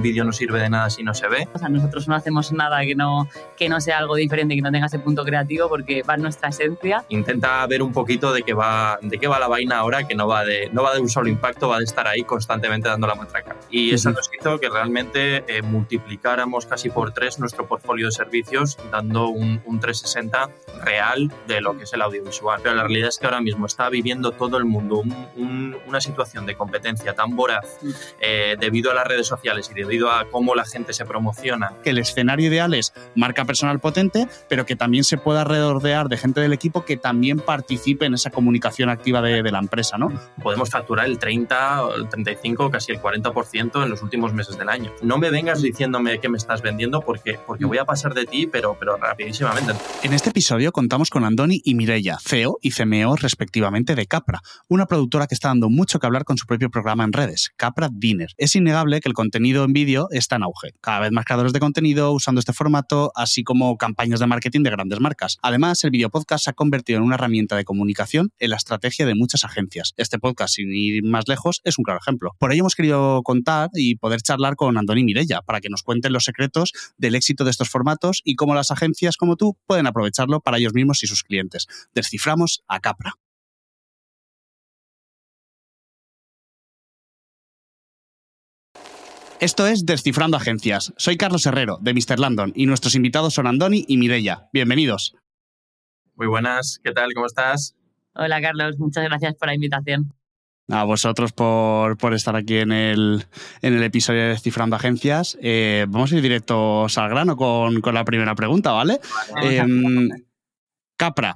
un vídeo no sirve de nada si no se ve. O sea, nosotros no hacemos nada que no, que no sea algo diferente, que no tenga ese punto creativo, porque va en nuestra esencia. Intenta ver un poquito de qué va, de qué va la vaina ahora, que no va, de, no va de un solo impacto, va de estar ahí constantemente dando la matraca. Y eso nos hizo que realmente eh, multiplicáramos casi por tres nuestro portfolio de servicios, dando un, un 360 real de lo que es el audiovisual. Pero la realidad es que ahora mismo está viviendo todo el mundo una situación de competencia tan voraz eh, debido a las redes sociales y debido a cómo la gente se promociona. Que el escenario ideal es marca personal potente, pero que también se pueda rodear de gente del equipo que también participe en esa comunicación activa de, de la empresa, ¿no? Podemos facturar el 30, el 35, casi el 40% en los últimos meses del año. No me vengas diciéndome que me estás vendiendo porque, porque voy a pasar de ti, pero, pero rapidísimamente. En este episodio contamos con Andoni y Mirella, CEO y CMO respectivamente de Capra, una productora que está dando mucho que hablar con su propio programa en redes, Capra Dinner. Es innegable que el contenido en vídeo está en auge. Cada vez más creadores de contenido usando este formato, así como campañas de marketing de grandes marcas. Además, el video podcast se ha convertido en una herramienta de comunicación en la estrategia de muchas agencias. Este podcast, sin ir más lejos, es un claro ejemplo. Por ello hemos querido contar y poder charlar con Andoni Mirella para que nos cuenten los secretos del éxito de estos formatos y cómo las agencias como tú pueden aprovecharlo para ellos mismos y sus clientes. Desciframos a Capra. Esto es Descifrando Agencias. Soy Carlos Herrero, de Mr. London, y nuestros invitados son Andoni y Mirella. Bienvenidos. Muy buenas, ¿qué tal? ¿Cómo estás? Hola, Carlos. Muchas gracias por la invitación. A vosotros por, por estar aquí en el, en el episodio de Descifrando Agencias. Eh, vamos a ir directos al grano con, con la primera pregunta, ¿vale? Eh, Capra,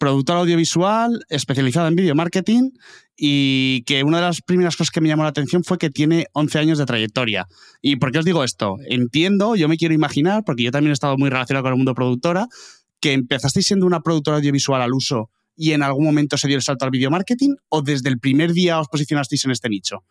productor audiovisual especializado en video marketing y que una de las primeras cosas que me llamó la atención fue que tiene 11 años de trayectoria. ¿Y por qué os digo esto? Entiendo, yo me quiero imaginar, porque yo también he estado muy relacionado con el mundo productora, que empezasteis siendo una productora audiovisual al uso y en algún momento se dio el salto al video marketing o desde el primer día os posicionasteis en este nicho?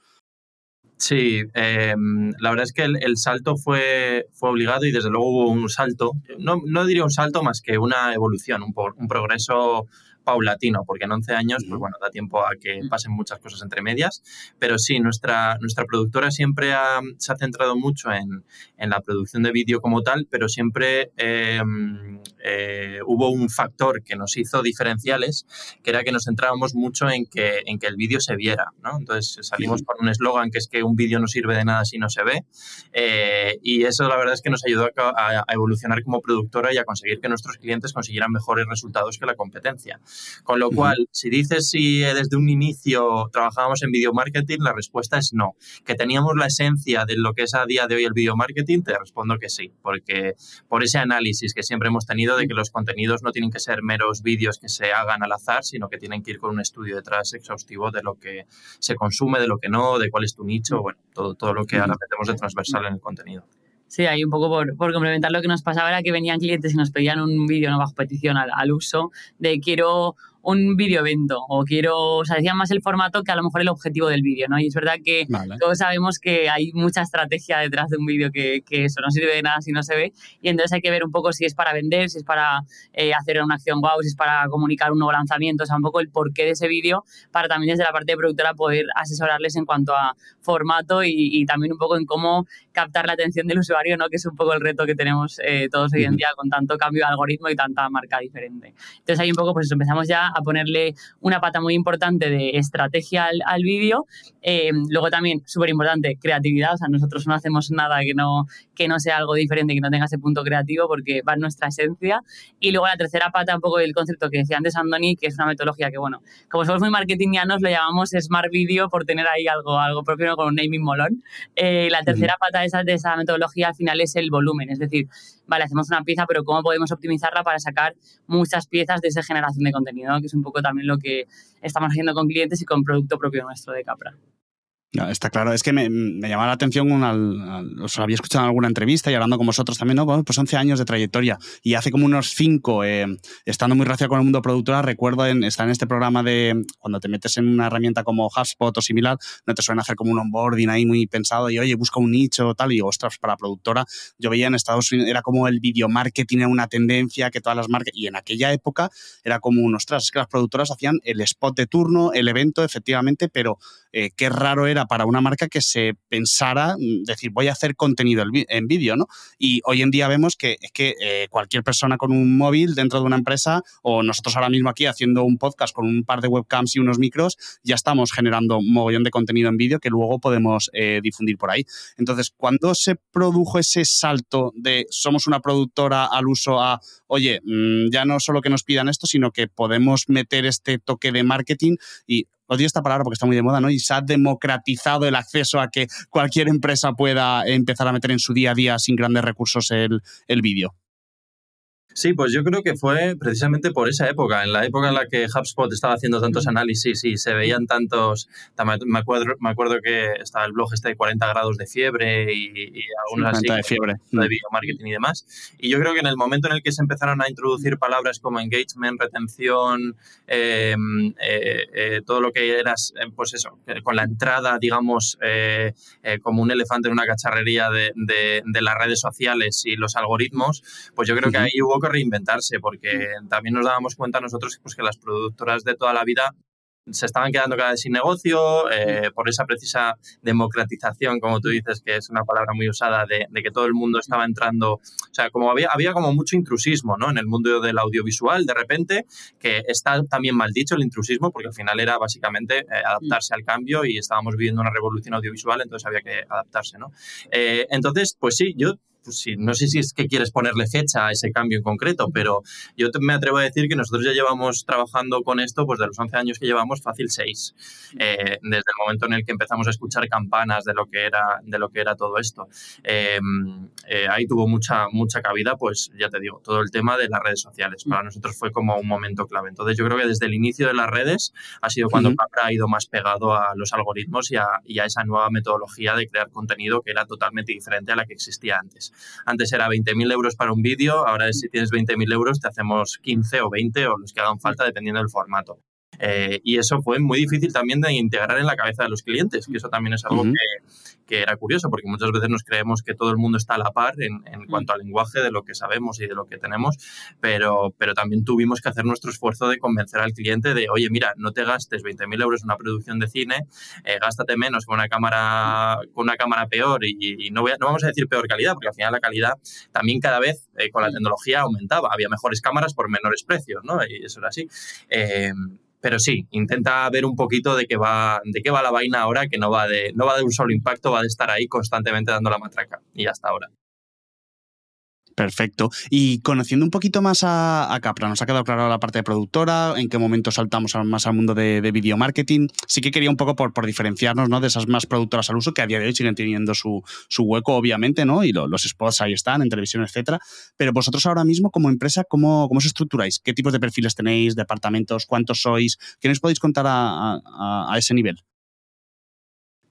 Sí, eh, la verdad es que el, el, salto fue, fue obligado y desde luego hubo un salto, no, no diría un salto más que una evolución, un, un progreso paulatino, porque en 11 años, pues bueno, da tiempo a que pasen muchas cosas entre medias, pero sí, nuestra, nuestra productora siempre ha, se ha centrado mucho en, en la producción de vídeo como tal, pero siempre eh, eh, hubo un factor que nos hizo diferenciales, que era que nos centrábamos mucho en que, en que el vídeo se viera, ¿no? Entonces salimos con un eslogan que es que un vídeo no sirve de nada si no se ve, eh, y eso la verdad es que nos ayudó a, a evolucionar como productora y a conseguir que nuestros clientes consiguieran mejores resultados que la competencia. Con lo cual, uh -huh. si dices si desde un inicio trabajábamos en video marketing, la respuesta es no. Que teníamos la esencia de lo que es a día de hoy el video marketing, te respondo que sí, porque por ese análisis que siempre hemos tenido de que los contenidos no tienen que ser meros vídeos que se hagan al azar, sino que tienen que ir con un estudio detrás exhaustivo de lo que se consume, de lo que no, de cuál es tu nicho, bueno, todo, todo lo que ahora metemos de transversal en el contenido. Sí, ahí un poco por, por, complementar lo que nos pasaba era que venían clientes y nos pedían un vídeo no bajo petición al, al, uso de quiero un vídeo evento o quiero, o sea, decían más el formato que a lo mejor el objetivo del vídeo, ¿no? Y es verdad que vale. todos sabemos que hay mucha estrategia detrás de un vídeo que, que, eso no sirve de nada si no se ve y entonces hay que ver un poco si es para vender, si es para eh, hacer una acción wow, si es para comunicar un nuevo lanzamiento, o sea, un poco el porqué de ese vídeo para también desde la parte de productora poder asesorarles en cuanto a formato y, y, también un poco en cómo captar la atención del usuario, ¿no? Que es un poco el reto que tenemos eh, todos hoy en día con tanto cambio de algoritmo y tanta marca diferente. Entonces ahí un poco pues empezamos ya a ponerle una pata muy importante de estrategia al, al vídeo. Eh, luego también, súper importante, creatividad. O sea, nosotros no hacemos nada que no, que no sea algo diferente, que no tenga ese punto creativo, porque va en nuestra esencia. Y luego la tercera pata, un poco del concepto que decía antes Andoni, que es una metodología que, bueno, como somos muy marketingianos, lo llamamos Smart Video por tener ahí algo, algo propio ¿no? con un naming molón. Eh, la tercera pata de esa, de esa metodología al final es el volumen, es decir, vale, hacemos una pieza, pero cómo podemos optimizarla para sacar muchas piezas de esa generación de contenido. Que es un poco también lo que estamos haciendo con clientes y con producto propio nuestro de Capra. No, está claro, es que me, me llamaba la atención, al, os había escuchado en alguna entrevista y hablando con vosotros también, ¿no? Bueno, pues 11 años de trayectoria. Y hace como unos 5, eh, estando muy relacionado con el mundo productora, recuerdo en, estar en este programa de cuando te metes en una herramienta como HubSpot o similar, no te suelen hacer como un onboarding ahí muy pensado y oye, busca un nicho tal y ostras, para productora, yo veía en Estados Unidos, era como el video marketing era una tendencia que todas las marcas, y en aquella época era como un, ostras, es que las productoras hacían el spot de turno, el evento, efectivamente, pero eh, qué raro era para una marca que se pensara, mm, decir, voy a hacer contenido en vídeo, ¿no? Y hoy en día vemos que es que eh, cualquier persona con un móvil dentro de una empresa, o nosotros ahora mismo aquí haciendo un podcast con un par de webcams y unos micros, ya estamos generando un mogollón de contenido en vídeo que luego podemos eh, difundir por ahí. Entonces, cuando se produjo ese salto de somos una productora al uso a, oye, mm, ya no solo que nos pidan esto, sino que podemos meter este toque de marketing y odio esta palabra porque está muy de moda, ¿no? Y se ha democratizado el acceso a que cualquier empresa pueda empezar a meter en su día a día sin grandes recursos el, el vídeo. Sí, pues yo creo que fue precisamente por esa época, en la época en la que HubSpot estaba haciendo tantos análisis y se veían tantos, me acuerdo, me acuerdo que estaba el blog este de 40 grados de fiebre y, y algunas así, de fiebre. de video marketing y demás. Y yo creo que en el momento en el que se empezaron a introducir palabras como engagement, retención, em, eh, eh, todo lo que era, pues eso, con la entrada, digamos, eh, como un elefante en una cacharrería de, de, las redes sociales y los algoritmos, pues yo creo que ahí hubo reinventarse, porque mm. también nos dábamos cuenta nosotros pues, que las productoras de toda la vida se estaban quedando cada vez sin negocio eh, por esa precisa democratización, como tú dices, que es una palabra muy usada, de, que todo el mundo estaba entrando, o sea, como había, había como mucho intrusismo ¿no? en el mundo del audiovisual, de repente, que está también mal dicho el intrusismo, porque al final era básicamente eh, adaptarse al cambio y estábamos viviendo una revolución audiovisual, entonces había que adaptarse. ¿no? Eh, entonces, pues sí, yo pues no sé si es que quieres ponerle fecha a ese cambio en concreto, pero yo me atrevo a decir que nosotros ya llevamos trabajando con esto, pues de los 11 años que llevamos, fácil 6, eh, desde el momento en el que empezamos a escuchar campanas de lo que era, de lo que era todo esto. Em, eh, ahí tuvo mucha, mucha cabida, pues ya te digo, todo el tema de las redes sociales. Para nosotros fue como un momento clave. Entonces yo creo que desde el inicio de las redes ha sido cuando Capra ha ido más pegado a los algoritmos y a, y a esa nueva metodología de crear contenido que era totalmente diferente a la que existía antes. Antes era 20.000 euros para un vídeo, ahora si tienes 20.000 euros te hacemos 15 o 20 o los que hagan falta dependiendo del formato. Eh, y eso fue muy difícil también de integrar en la cabeza de los clientes, que eso también es algo que, que era curioso, porque muchas veces nos creemos que todo el mundo está a la par en, en, mm. cuanto al lenguaje de lo que sabemos y de lo que tenemos, pero, pero también tuvimos que hacer nuestro esfuerzo de convencer al cliente de, oye, mira, no te gastes 20.000 euros en una producción de cine, eh, gástate menos con una cámara, con una cámara peor y, no, voy no vamos a decir peor calidad, porque al final la calidad también cada vez eh, con la tecnología aumentaba, había mejores cámaras por menores precios, ¿no? Y eso era así. Eh, pero sí, intenta ver un poquito de qué va, de qué va la vaina ahora, que no va de, no va de un solo impacto, va de estar ahí constantemente dando la matraca. Y hasta ahora. Perfecto. Y conociendo un poquito más a, Capra, nos ha quedado claro la parte de productora, en qué momento saltamos más al mundo de, video marketing. Sí que quería un poco por, diferenciarnos ¿no? de esas más productoras al uso, que a día de hoy siguen teniendo su, su hueco, obviamente, ¿no? Y los spots ahí están, en televisión, etcétera. Pero vosotros ahora mismo, como empresa, ¿cómo, cómo os estructuráis? ¿Qué tipos de perfiles tenéis, departamentos, cuántos sois? ¿Qué nos podéis contar a, a, a ese nivel?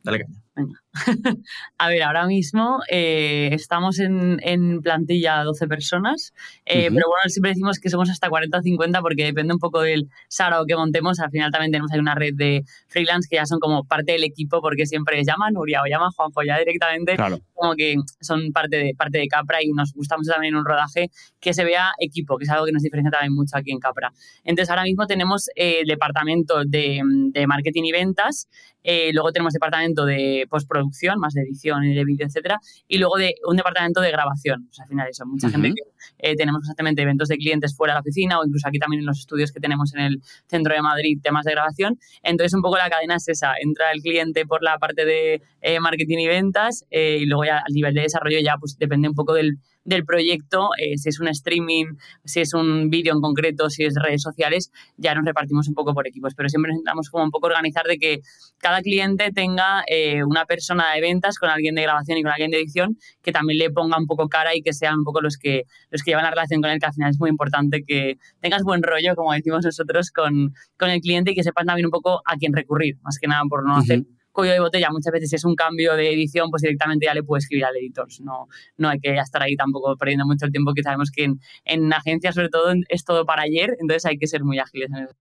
Dale caña. a ver, ahora mismo eh, estamos en, en, plantilla 12 personas, eh, pero bueno, siempre decimos que somos hasta 40 o 50 porque depende un poco del SARO que montemos. Al final también tenemos ahí una red de freelance que ya son como parte del equipo porque siempre llama Nuria o llama Juanjo ya directamente, como que son parte de, parte de Capra y nos gusta mucho también un rodaje que se vea equipo, que es algo que nos diferencia también mucho aquí en Capra. Entonces ahora mismo tenemos el departamento de, de marketing y ventas, eh, luego tenemos departamento de postproducción, más de edición y de vídeo, etcétera, y luego de un departamento de grabación. O sea, al final eso, mucha gente que eh, tenemos constantemente eventos de clientes fuera de la oficina o incluso aquí también en los estudios que tenemos en el centro de Madrid, temas de grabación. Entonces, un poco la cadena es esa, entra el cliente por la parte de eh, marketing y ventas y luego ya al nivel de desarrollo ya pues depende un poco del del proyecto, eh, si es un streaming, si es un vídeo en concreto, si es redes sociales, ya nos repartimos un poco por equipos, pero siempre intentamos como un poco organizar de que cada cliente tenga eh, una persona de ventas con alguien de grabación y con alguien de edición que también le ponga un poco cara y que sean un poco los que, los que llevan la relación con él, que al final es muy importante que tengas buen rollo, como decimos nosotros, con, con el cliente y que sepas también un poco a quién recurrir, más que nada por no hacer cuello de botella. Muchas veces es un cambio de edición, pues directamente ya le puedes escribir al editor. No, no hay que estar ahí tampoco perdiendo mucho el tiempo, que sabemos que en, en agencias sobre todo es todo para ayer, entonces hay que ser muy ágiles en eso.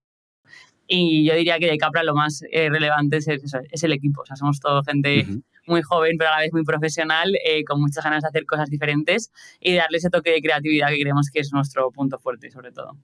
Y yo diría que de Capra lo más eh, relevante es, es, el equipo. O sea, somos todo gente muy joven, pero a la vez muy profesional, eh, con muchas ganas de hacer cosas diferentes y darle ese toque de creatividad que creemos que es nuestro punto fuerte, sobre todo.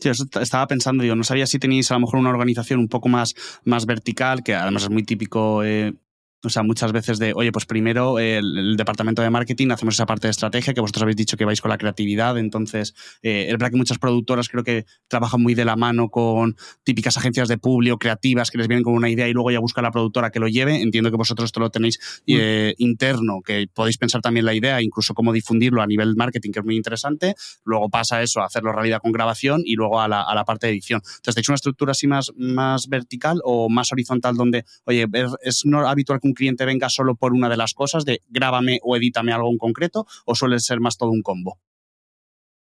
Sí, eso estaba pensando, digo, no sabía si tenéis a lo mejor una organización un poco más, más vertical, que además es muy típico eh, o sea, muchas veces de, oye, pues primero el, departamento de marketing hacemos esa parte de estrategia, que vosotros habéis dicho que vais con la creatividad, entonces eh, es verdad que muchas productoras creo que trabajan muy de la mano con típicas agencias de publio creativas que les vienen con una idea y luego ya busca la productora que lo lleve. Entiendo que vosotros esto lo tenéis mm. eh, interno, que podéis pensar también la idea, incluso cómo difundirlo a nivel marketing, que es muy interesante. Luego pasa eso a hacerlo realidad con grabación y luego a la, a la parte de edición. Entonces, ¿tenéis una estructura así más, más vertical o más horizontal donde, oye, es no habitual que un cliente venga solo por una de las cosas, de grábame o edítame algo en concreto, o suele ser más todo un combo?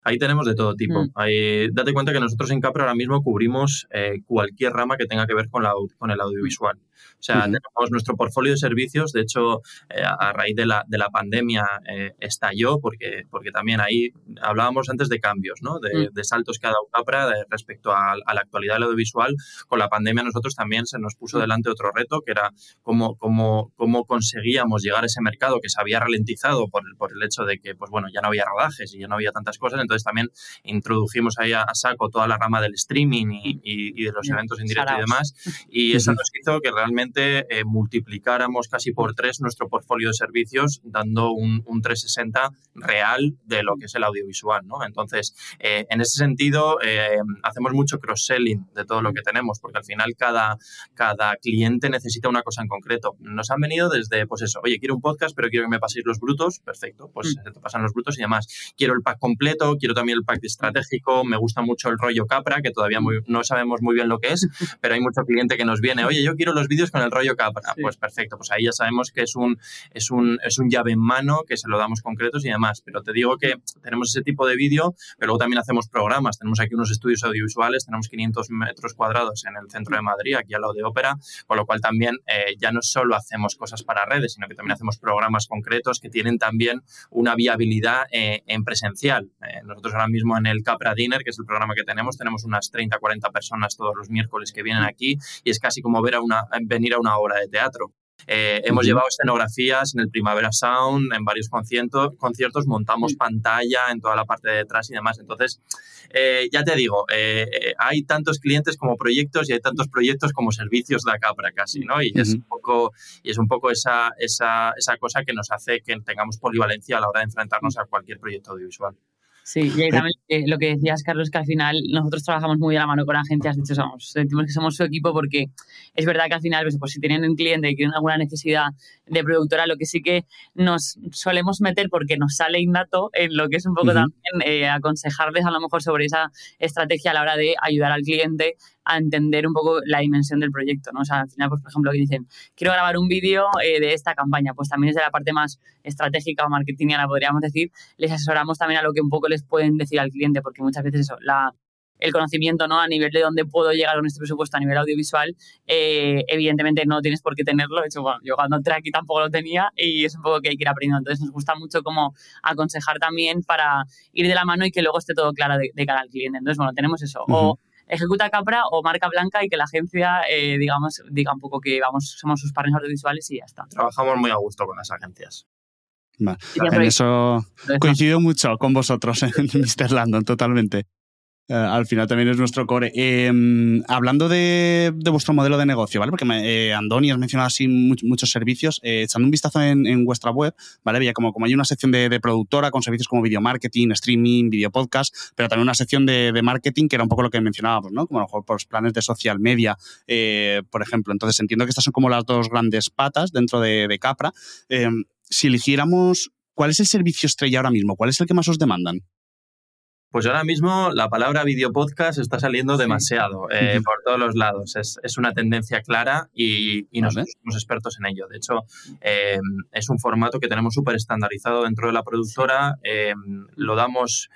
Ahí tenemos de todo tipo. Mm. date cuenta que nosotros en Capra ahora mismo cubrimos eh, cualquier rama que tenga que ver con, la, con el audiovisual. O sea, tenemos nuestro portfolio de servicios, de hecho, eh, a raíz de la, de la pandemia eh, estalló, porque, porque también ahí hablábamos antes de cambios, ¿no? de, mm. de saltos que ha dado Capra respecto a, la actualidad del audiovisual. Con la pandemia nosotros también se nos puso mm. delante otro reto, que era cómo, cómo, cómo conseguíamos llegar a ese mercado que se había ralentizado por, por el hecho de que, pues bueno, ya no había rodajes y ya no había tantas cosas. Entonces también introdujimos ahí a, saco toda la rama del streaming y, y, de los eventos en directo y demás. Y eso nos hizo que realmente eh, multiplicáramos casi por tres nuestro portfolio de servicios, dando un, 360 real de lo que es el audiovisual. ¿no? Entonces, eh, en ese sentido, eh, hacemos mucho cross-selling de todo lo que tenemos, porque al final cada, cada cliente necesita una cosa en concreto. Nos han venido desde, pues eso, oye, quiero un podcast, pero quiero que me paséis los brutos, perfecto, pues mm. te pasan los brutos y demás. Quiero el pack completo, quiero también el pack estratégico, me gusta mucho el rollo Capra, que todavía no sabemos muy bien lo que es, pero hay mucho cliente que nos viene, oye, yo quiero los vídeos con el rollo Capra. Pues perfecto, pues ahí ya sabemos que es un, es, un, es un llave en mano, que se lo damos concretos y demás. Pero te digo que tenemos ese tipo de vídeo, pero luego también hacemos programas. Tenemos aquí unos estudios audiovisuales, tenemos 500 metros cuadrados en el centro de Madrid, aquí al lado de Ópera, con lo cual también eh, ya no solo hacemos cosas para redes, sino que también hacemos programas concretos que tienen también una viabilidad eh, en presencial. Eh, nosotros ahora mismo en el Capra Dinner, que es el programa que tenemos, tenemos unas 30, 40 personas todos los miércoles que vienen aquí y es casi como ver a una, venir a una obra de teatro. Eh, hemos llevado escenografías en el Primavera Sound, en varios conciertos, conciertos montamos pantalla en toda la parte de detrás y demás. Entonces, eh, ya te digo, eh, hay tantos clientes como proyectos y hay tantos proyectos como servicios de Capra casi, ¿no? Y, es, un poco, y es un poco esa, esa, esa cosa que nos hace que tengamos polivalencia a la hora de enfrentarnos a cualquier proyecto audiovisual. Sí, y también eh, lo que decías, Carlos, que al final nosotros trabajamos muy a la mano con agencias, de hecho somos, sentimos que somos su equipo porque es verdad que al final, pues, pues si tienen un cliente y tienen alguna necesidad de productora, lo que sí que nos solemos meter porque nos sale innato en lo que es un poco también eh, aconsejarles a lo mejor sobre esa estrategia a la hora de ayudar al cliente a entender un poco la dimensión del proyecto, ¿no? O sea, al final, pues, por ejemplo, que dicen, quiero grabar un vídeo eh, de esta campaña, pues también desde la parte más estratégica o marketingiana, podríamos decir, les asesoramos también a lo que un poco les pueden decir al cliente, porque muchas veces eso, la, el conocimiento ¿no? a nivel de dónde puedo llegar con este presupuesto a nivel audiovisual, eh, evidentemente no tienes por qué tenerlo. De hecho, bueno, yo cuando entré aquí tampoco lo tenía y es un poco que hay que ir aprendiendo. Entonces nos gusta mucho como aconsejar también para ir de la mano y que luego esté todo claro de, cara al cliente. Entonces, bueno, tenemos eso. O ejecuta Capra o marca blanca y que la agencia, eh, digamos, diga un poco que vamos, somos sus partners audiovisuales y ya está. Trabajamos muy a gusto con las agencias. En eso coincido mucho con vosotros en Mr. Landon, totalmente. Eh, al final también es nuestro core. Em, hablando de, vuestro modelo de negocio, ¿vale? Porque eh, Andoni has mencionado así muchos servicios. Eh, echando un vistazo en, vuestra web, ¿vale? Veía como, como hay una sección de, productora con servicios como video marketing, streaming, video podcast, pero también una sección de, marketing que era un poco lo que mencionábamos, ¿no? Como a lo mejor por los planes de social media, por ejemplo. Entonces entiendo que estas son como las dos grandes patas dentro de, de Capra. Em, si eligiéramos, ¿cuál es el servicio estrella ahora mismo? ¿Cuál es el que más os demandan? Pues ahora mismo la palabra video podcast está saliendo demasiado eh, por todos los lados. Es, una tendencia clara y, nosotros somos expertos en ello. De hecho, em, es un formato que tenemos súper estandarizado dentro de la productora. Em, lo damos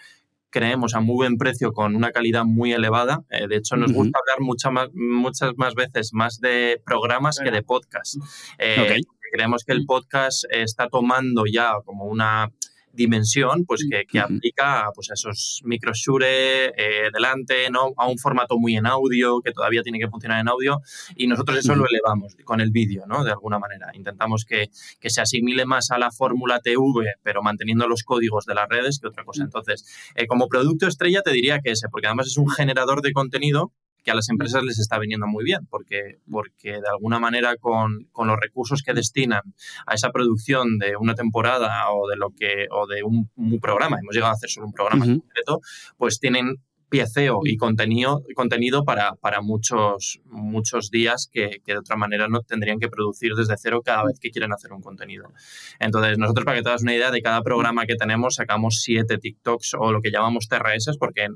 creemos a muy buen precio con una calidad muy elevada. Eh, de hecho, nos gusta hablar más, muchas más veces más de programas que de podcast. Eh, creemos que el mm. podcast está tomando ya como una dimensión, pues que, que aplica pues, a esos microshure eh, delante, ¿no? a un formato muy en audio, que todavía tiene que funcionar en audio, y nosotros eso lo elevamos con el vídeo, ¿no? De alguna manera. Intentamos que, que se asimile más a la fórmula TV, pero manteniendo los códigos de las redes que otra cosa. Entonces, eh, como producto estrella te diría que ese, porque además es un generador de contenido que a las empresas les está viniendo muy bien, porque, porque de alguna manera con, con, los recursos que destinan a esa producción de una temporada o de lo que o de un, un programa, hemos llegado a hacer solo un programa uh -huh. completo, pues tienen pieceo y contenido, contenido para, para muchos, muchos días que, que, de otra manera no tendrían que producir desde cero cada vez que quieren hacer un contenido. Entonces, nosotros, para que te hagas una idea, de cada programa que tenemos sacamos siete TikToks o lo que llamamos TRS, porque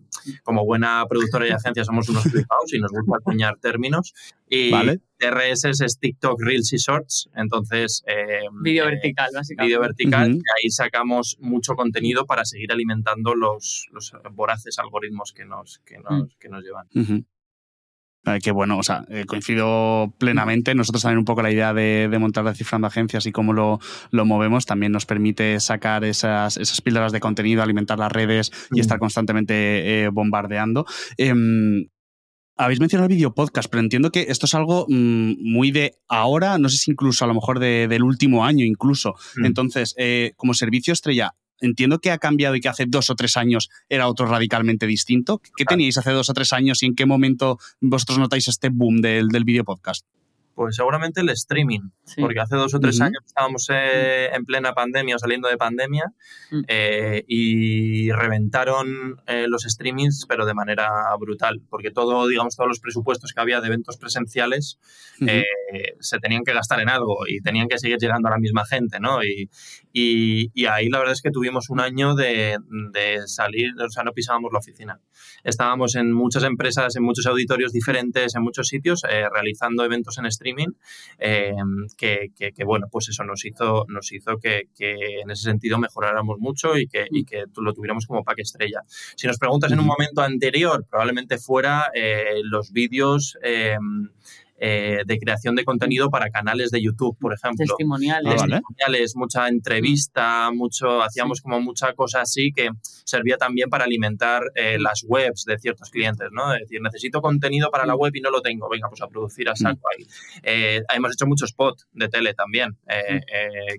como buena productora y agencia somos unos flipados y nos gusta acuñar términos. Y vale. TRS es TikTok Reels y Shorts, entonces... Eh, vídeo vertical, básicamente. Vídeo vertical, uh -huh. y ahí sacamos mucho contenido para seguir alimentando los, los voraces algoritmos que nos, que nos, uh -huh. que nos llevan. Uh -huh. Eh, que bueno, o sea, eh, coincido plenamente. Nosotros también un poco la idea de, de montar descifrando agencias y cómo lo, lo, movemos también nos permite sacar esas, esas píldoras de contenido, alimentar las redes y estar constantemente eh, bombardeando. Habéis mencionado el video podcast, pero entiendo que esto es algo mmm, muy de ahora, no sé si incluso a lo mejor de, del último año incluso. Mm. Entonces, eh, como servicio estrella, entiendo que ha cambiado y que hace dos o tres años era otro radicalmente distinto. ¿Qué teníais hace dos o tres años y en qué momento vosotros notáis este boom del, del video podcast? Pues seguramente el streaming, sí. porque hace dos o tres uh -huh. años estábamos eh, en plena pandemia o saliendo de pandemia uh -huh. eh, y reventaron eh, los streamings, pero de manera brutal, porque todo, digamos, todos los presupuestos que había de eventos presenciales uh -huh. se tenían que gastar en algo y tenían que seguir llegando a la misma gente, ¿no? Y, y, y ahí la verdad es que tuvimos un año de, de, salir, o sea, no pisábamos la oficina. Estábamos en muchas empresas, en muchos auditorios diferentes, en muchos sitios, eh, realizando eventos en streaming, eh, que, que, que, bueno, pues eso nos hizo, nos hizo que, que, en ese sentido mejoráramos mucho y que, y que lo tuviéramos como pack estrella. Si nos preguntas en un momento anterior, probablemente fuera eh, los vídeos eh, de creación de contenido para canales de YouTube, por ejemplo. Testimoniales. Ah, Testimoniales, mucha entrevista, mucho, hacíamos sí. como mucha cosa así que servía también para alimentar eh, las webs de ciertos clientes, ¿no? Es decir, necesito contenido para la web y no lo tengo, venga, pues a producir a saco ahí. Eh, hemos hecho mucho spot de tele también, eh,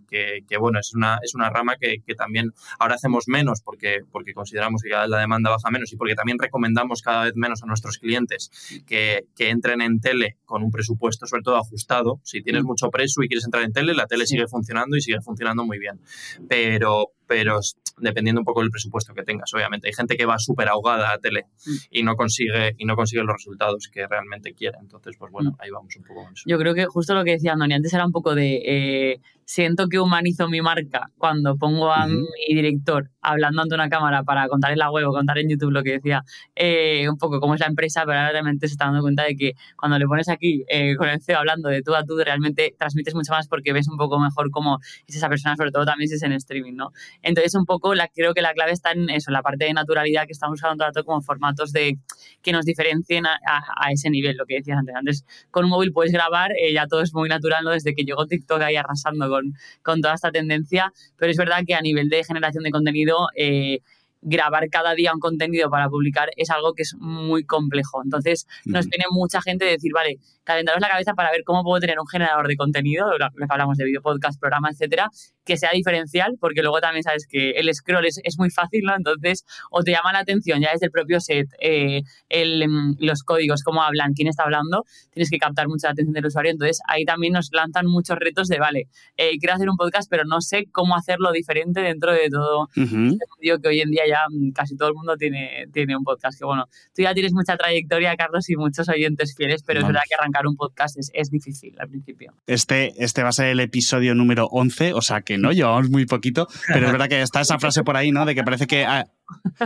que, que, bueno, es una, es una rama que, que, también ahora hacemos menos porque, porque consideramos que cada vez la demanda baja menos y porque también recomendamos cada vez menos a nuestros clientes que, que entren en tele con un presupuesto sobre todo ajustado. Si tienes mm. mucho preso y quieres entrar en tele, la tele sigue funcionando y sigue funcionando muy bien. Pero, pero dependiendo un poco del presupuesto que tengas, obviamente. Hay gente que va súper ahogada a tele mm. y no consigue y no consigue los resultados que realmente quiere. Entonces, pues bueno, mm. ahí vamos un poco con eso. Yo creo que justo lo que decía Andoni, antes era un poco de eh, siento que humanizo mi marca cuando pongo a uh -huh. mi director hablando ante una cámara para contar en la web o contar en YouTube lo que decía, eh, un poco cómo es la empresa, pero ahora realmente se está dando cuenta de que cuando le pones aquí eh, con el CEO hablando de tú a tú, realmente transmites mucho más porque ves un poco mejor cómo es esa persona, sobre todo también si es en streaming, ¿no? Entonces, un poco, la, creo que la clave está en eso, en la parte de naturalidad que estamos usando todo como formatos de que nos diferencien a, a, a, ese nivel, lo que decías antes. Antes, con un móvil puedes grabar, eh, ya todo es muy natural, ¿no? Desde que llegó TikTok ahí arrasando con, con toda esta tendencia, pero es verdad que a nivel de generación de contenido, eh, grabar cada día un contenido para publicar es algo que es muy complejo. Entonces, nos viene mucha gente de decir, vale, calentaros la cabeza para ver cómo puedo tener un generador de contenido, lo que hablamos de video, podcast, programa, etcétera, que sea diferencial, porque luego también sabes que el scroll es, es muy fácil, ¿no? Entonces, o te llama la atención ya desde el propio set, eh, el, los códigos, cómo hablan, quién está hablando, tienes que captar mucha atención del usuario. Entonces, ahí también nos lanzan muchos retos de, vale, eh, quiero hacer un podcast, pero no sé cómo hacerlo diferente dentro de todo uh -huh. este que hoy en día ya casi todo el mundo tiene, tiene un podcast. Que bueno, tú ya tienes mucha trayectoria, Carlos, y muchos oyentes fieles, pero Vamos. es verdad que arrancar un podcast es, es, difícil al principio. Este, este va a ser el episodio número 11, o sea que no, llevamos muy poquito, pero es verdad que está esa frase por ahí, ¿no? De que parece que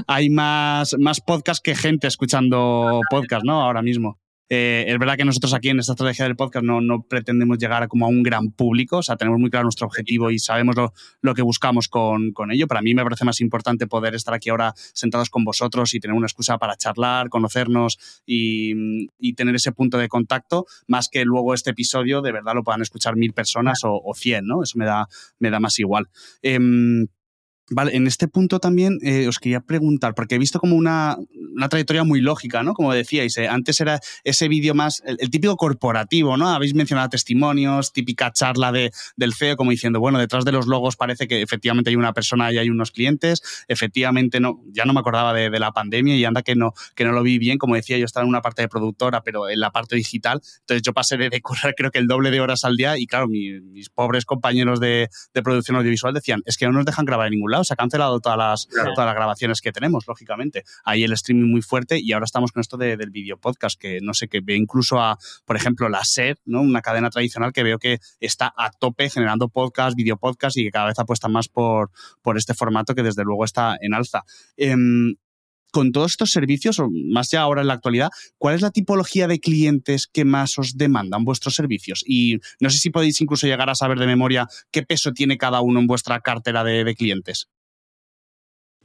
hay más, más podcast que gente escuchando podcast, ¿no? Ahora mismo. Eh, es verdad que nosotros aquí en esta estrategia del podcast no, pretendemos llegar a como a un gran público, o sea, tenemos muy claro nuestro objetivo y sabemos lo, que buscamos con, ello. Para mí me parece más importante poder estar aquí ahora sentados con vosotros y tener una excusa para charlar, conocernos y, tener ese punto de contacto, más que luego este episodio de verdad lo puedan escuchar mil personas o, cien, ¿no? Eso me da, me da más igual. Eh, Vale, en este punto también eh, os quería preguntar, porque he visto como una, una trayectoria muy lógica, ¿no? Como decíais, eh, antes era ese vídeo más, el, típico corporativo, ¿no? Habéis mencionado testimonios, típica charla de, del CEO, como diciendo, bueno, detrás de los logos parece que efectivamente hay una persona y hay unos clientes, efectivamente no, ya no me acordaba de, la pandemia y anda que no, que no lo vi bien, como decía, yo estaba en una parte de productora, pero en la parte digital, entonces yo pasé de, correr creo que el doble de horas al día y claro, mis pobres compañeros de, de producción audiovisual decían, es que no nos dejan grabar en ningún lado, se ha cancelado todas las, todas las grabaciones que tenemos, lógicamente. Ahí el streaming muy fuerte y ahora estamos con esto del video podcast, que no sé, que ve incluso a, por ejemplo, la SER, ¿no? una cadena tradicional que veo que está a tope generando podcast, video podcast y que cada vez apuesta más por, por este formato que desde luego está en alza. Em, con todos estos servicios, o más ya ahora en la actualidad, ¿cuál es la tipología de clientes que más os demandan vuestros servicios? Y no sé si podéis incluso llegar a saber de memoria qué peso tiene cada uno en vuestra cartera de, clientes.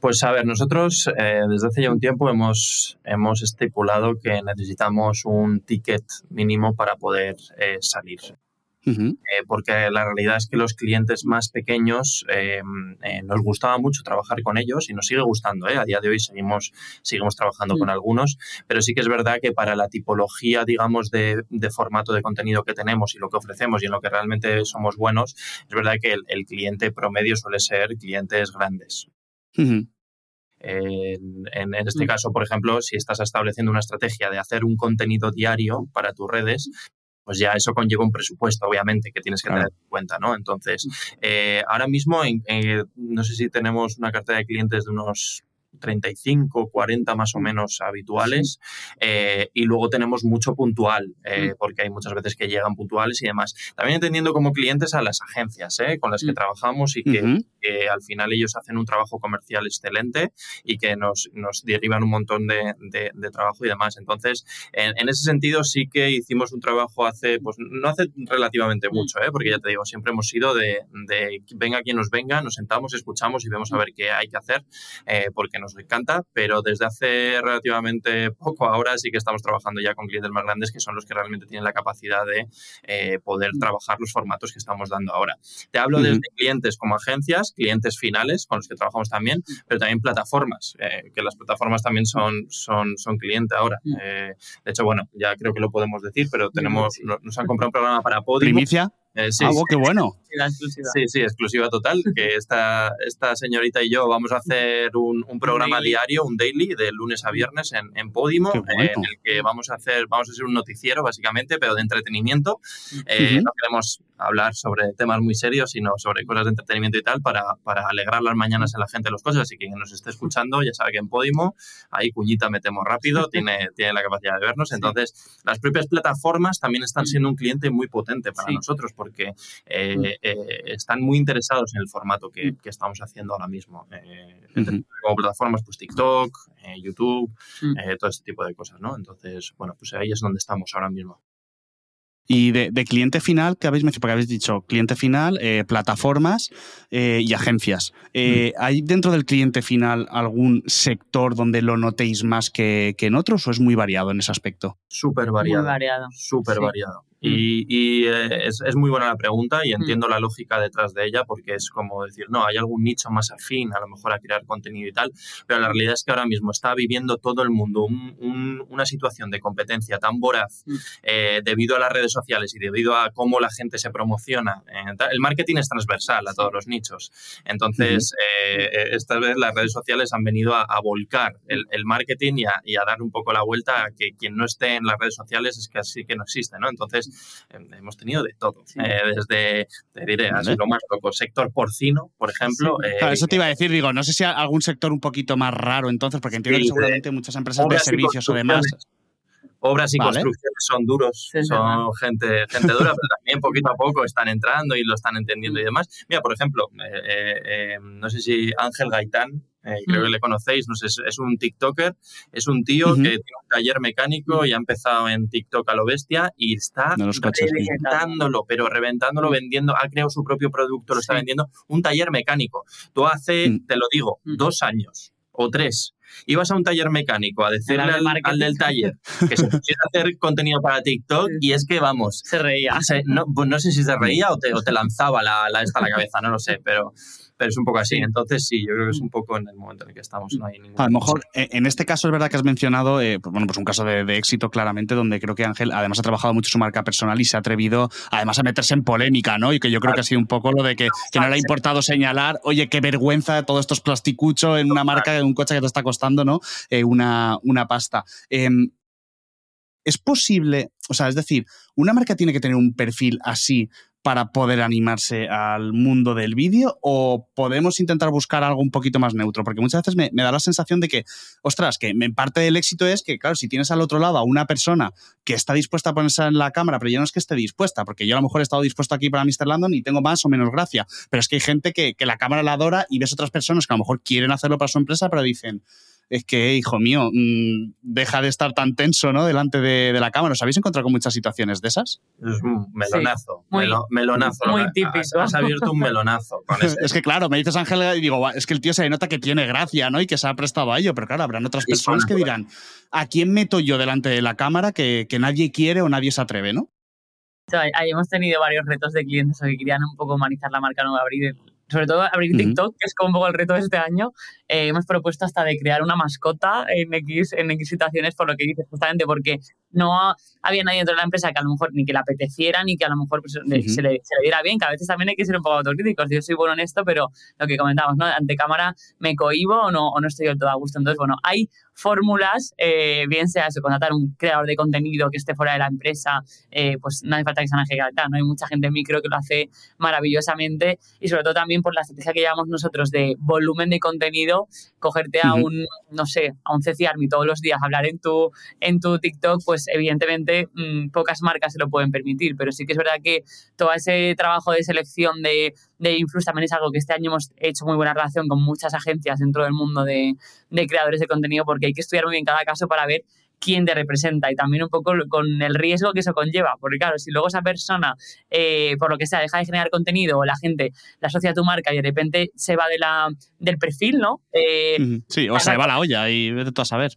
Pues a ver, nosotros eh, desde hace ya un tiempo hemos, hemos estipulado que necesitamos un ticket mínimo para poder eh, salir. Eh, porque la realidad es que los clientes más pequeños eh, eh, nos gustaba mucho trabajar con ellos y nos sigue gustando. A día de hoy seguimos, seguimos trabajando con algunos, pero sí que es verdad que para la tipología, digamos, de, formato de contenido que tenemos y lo que ofrecemos y en lo que realmente somos buenos, es verdad que el, cliente promedio suele ser clientes grandes. En, este mm. caso, por ejemplo, si estás estableciendo una estrategia de hacer un contenido diario para tus redes, pues ya eso conlleva un presupuesto, obviamente, que tienes que tener en cuenta, ¿no? Entonces, eh, ahora mismo, eh, no sé si tenemos una cartera de clientes de unos 35, 40 más o menos habituales. Eh, y luego tenemos mucho puntual, eh, porque hay muchas veces que llegan puntuales y demás. También entendiendo como clientes a las agencias eh, con las que trabajamos y que, al final ellos hacen un trabajo comercial excelente y que nos, nos derivan un montón de, de, trabajo y demás. Entonces, en, ese sentido sí que hicimos un trabajo hace, pues no hace relativamente mucho, porque ya te digo, siempre hemos sido de, de venga quien nos venga, nos sentamos, escuchamos y vemos a ver qué hay que hacer, porque nos encanta, pero desde hace relativamente poco ahora sí que estamos trabajando ya con clientes más grandes que son los que realmente tienen la capacidad de eh, poder trabajar los formatos que estamos dando ahora. Te hablo desde clientes como agencias, clientes finales con los que trabajamos también, mm. pero también plataformas, eh, que las plataformas también son, son, son cliente ahora. Mm. Eh, de hecho, bueno, ya creo que lo podemos decir, pero tenemos, nos han comprado un programa para Podium. ¿Primicia? Eh, sí, Algo que bueno. Sí, sí, exclusiva total. Que esta, esta señorita y yo vamos a hacer un, un programa diario, un daily, de lunes a viernes en, en Podimo, en el que vamos a hacer, vamos a hacer un noticiero básicamente, pero de entretenimiento. Eh, no queremos hablar sobre temas muy serios, sino sobre cosas de entretenimiento y tal, para, para alegrar las mañanas a la gente los cosas. Así que quien nos esté escuchando ya sabe que en Podimo, ahí cuñita metemos rápido, tiene, tiene la capacidad de vernos. Entonces, las propias plataformas también están siendo un cliente muy potente para nosotros porque eh, mm. eh, están muy interesados en el formato que, mm. que estamos haciendo ahora mismo. Eh, como plataformas, pues TikTok, YouTube, mm. todo este tipo de cosas, ¿no? Entonces, bueno, pues ahí es donde estamos ahora mismo. Y de, cliente final, ¿qué habéis mencionado? Porque habéis dicho cliente final, plataformas y agencias. ¿Hay dentro del cliente final algún sector donde lo notéis más que, que en otros o es muy variado en ese aspecto? Súper variado. Muy variado. Súper variado. Y, eh, es, muy buena la pregunta y entiendo la lógica detrás de ella porque es como decir, no, hay algún nicho más afín a lo mejor a crear contenido y tal, pero la realidad es que ahora mismo está viviendo todo el mundo una situación de competencia tan voraz eh, debido a las redes sociales y debido a cómo la gente se promociona. el marketing es transversal a todos los nichos. Entonces, eh, esta vez las redes sociales han venido a, volcar el, marketing y a, y a, dar un poco la vuelta a que quien no esté en las redes sociales es que así que no existe, ¿no? Entonces, Em, hemos tenido de todo. Eh, desde, te diré, así lo más loco, sector porcino, por ejemplo. Eh, eso te iba a decir, digo, no sé si algún sector un poquito más raro entonces, porque entiendo que seguramente muchas empresas de servicios o demás. obras y construcciones son duros, son gente, gente dura, pero también poquito a poco están entrando y lo están entendiendo y demás. Mira, por ejemplo, eh, no sé si Ángel Gaitán, creo que le conocéis, no sé, es, un TikToker, es un tío que tiene un taller mecánico y ha empezado en TikTok a lo bestia y está reventándolo, pero reventándolo, vendiendo, ha creado su propio producto, lo está vendiendo, un taller mecánico. Tú hace, mm. te lo digo, mm. dos años o tres, ibas a un taller mecánico a decirle al, del taller que se pusiera hacer contenido para TikTok y es que, vamos... Se reía. no, pues no sé si se reía o te, o te lanzaba la, esta a la cabeza, no lo sé, pero pero es un poco así. Entonces, sí, yo creo que es un poco en el momento en el que estamos. No hay a lo mejor, eh, en este caso es verdad que has mencionado, eh, pues, bueno, pues un caso de, éxito claramente, donde creo que Ángel además ha trabajado mucho su marca personal y se ha atrevido además a meterse en polémica, ¿no? Y que yo creo que ha sido un poco lo de que, no le ha importado señalar, oye, qué vergüenza todos estos plasticuchos en una marca, en un coche que te está costando, ¿no? Eh, una, una pasta. Em, ¿Es posible, o sea, es decir, una marca tiene que tener un perfil así para poder animarse al mundo del vídeo o podemos intentar buscar algo un poquito más neutro? Porque muchas veces me, da la sensación de que, ostras, que en parte del éxito es que, claro, si tienes al otro lado a una persona que está dispuesta a ponerse en la cámara, pero ya no es que esté dispuesta, porque yo a lo mejor he estado dispuesto aquí para Mr. Landon y tengo más o menos gracia, pero es que hay gente que, que la cámara la adora y ves otras personas que a lo mejor quieren hacerlo para su empresa, pero dicen, es que, hijo mío, mm, deja de estar tan tenso ¿no? delante de, la cámara. ¿Os habéis encontrado con muchas situaciones de esas? Es un melonazo, melonazo. Muy típico. Has, abierto un melonazo. es que claro, me dices Ángel y digo, es que el tío se nota que tiene gracia ¿no? y que se ha prestado a ello, pero claro, habrán otras personas que dirán, ¿a quién meto yo delante de la cámara que, que nadie quiere o nadie se atreve? ¿no? Ahí hemos tenido varios retos de clientes que querían un poco humanizar la marca, no abrir sobre todo abrir TikTok, que es como un poco el reto de este año, eh, hemos propuesto hasta de crear una mascota en X, en X situaciones, por lo que dices, justamente porque no había nadie dentro de la empresa que a lo mejor ni que le apeteciera, ni que a lo mejor pues, se, le, se, le, diera bien, que a veces también hay que ser un poco autocríticos. Yo soy bueno en esto, pero lo que comentamos, ¿no? Ante cámara me cohibo o no, o no estoy del todo a gusto. Entonces, bueno, hay fórmulas, eh, bien sea eso, contratar un creador de contenido que esté fuera de la empresa, eh, pues no hace falta que sea una ¿no? Hay mucha gente en micro que lo hace maravillosamente y sobre todo también por la estrategia que llevamos nosotros de volumen de contenido, cogerte a un, no sé, a un Ceci Army todos los días, hablar en tu, en tu TikTok, pues evidentemente mm, pocas marcas se lo pueden permitir, pero sí que es verdad que todo ese trabajo de selección de, de influx también es algo que este año hemos hecho muy buena relación con muchas agencias dentro del mundo de, de creadores de contenido porque hay que estudiar muy bien cada caso para ver quién te representa y también un poco con el riesgo que eso conlleva. Porque claro, si luego esa persona, eh, por lo que sea, deja de generar contenido o la gente la asocia a tu marca y de repente se va de la, del perfil, ¿no? Eh, sí, o se va la olla y vete tú a saber.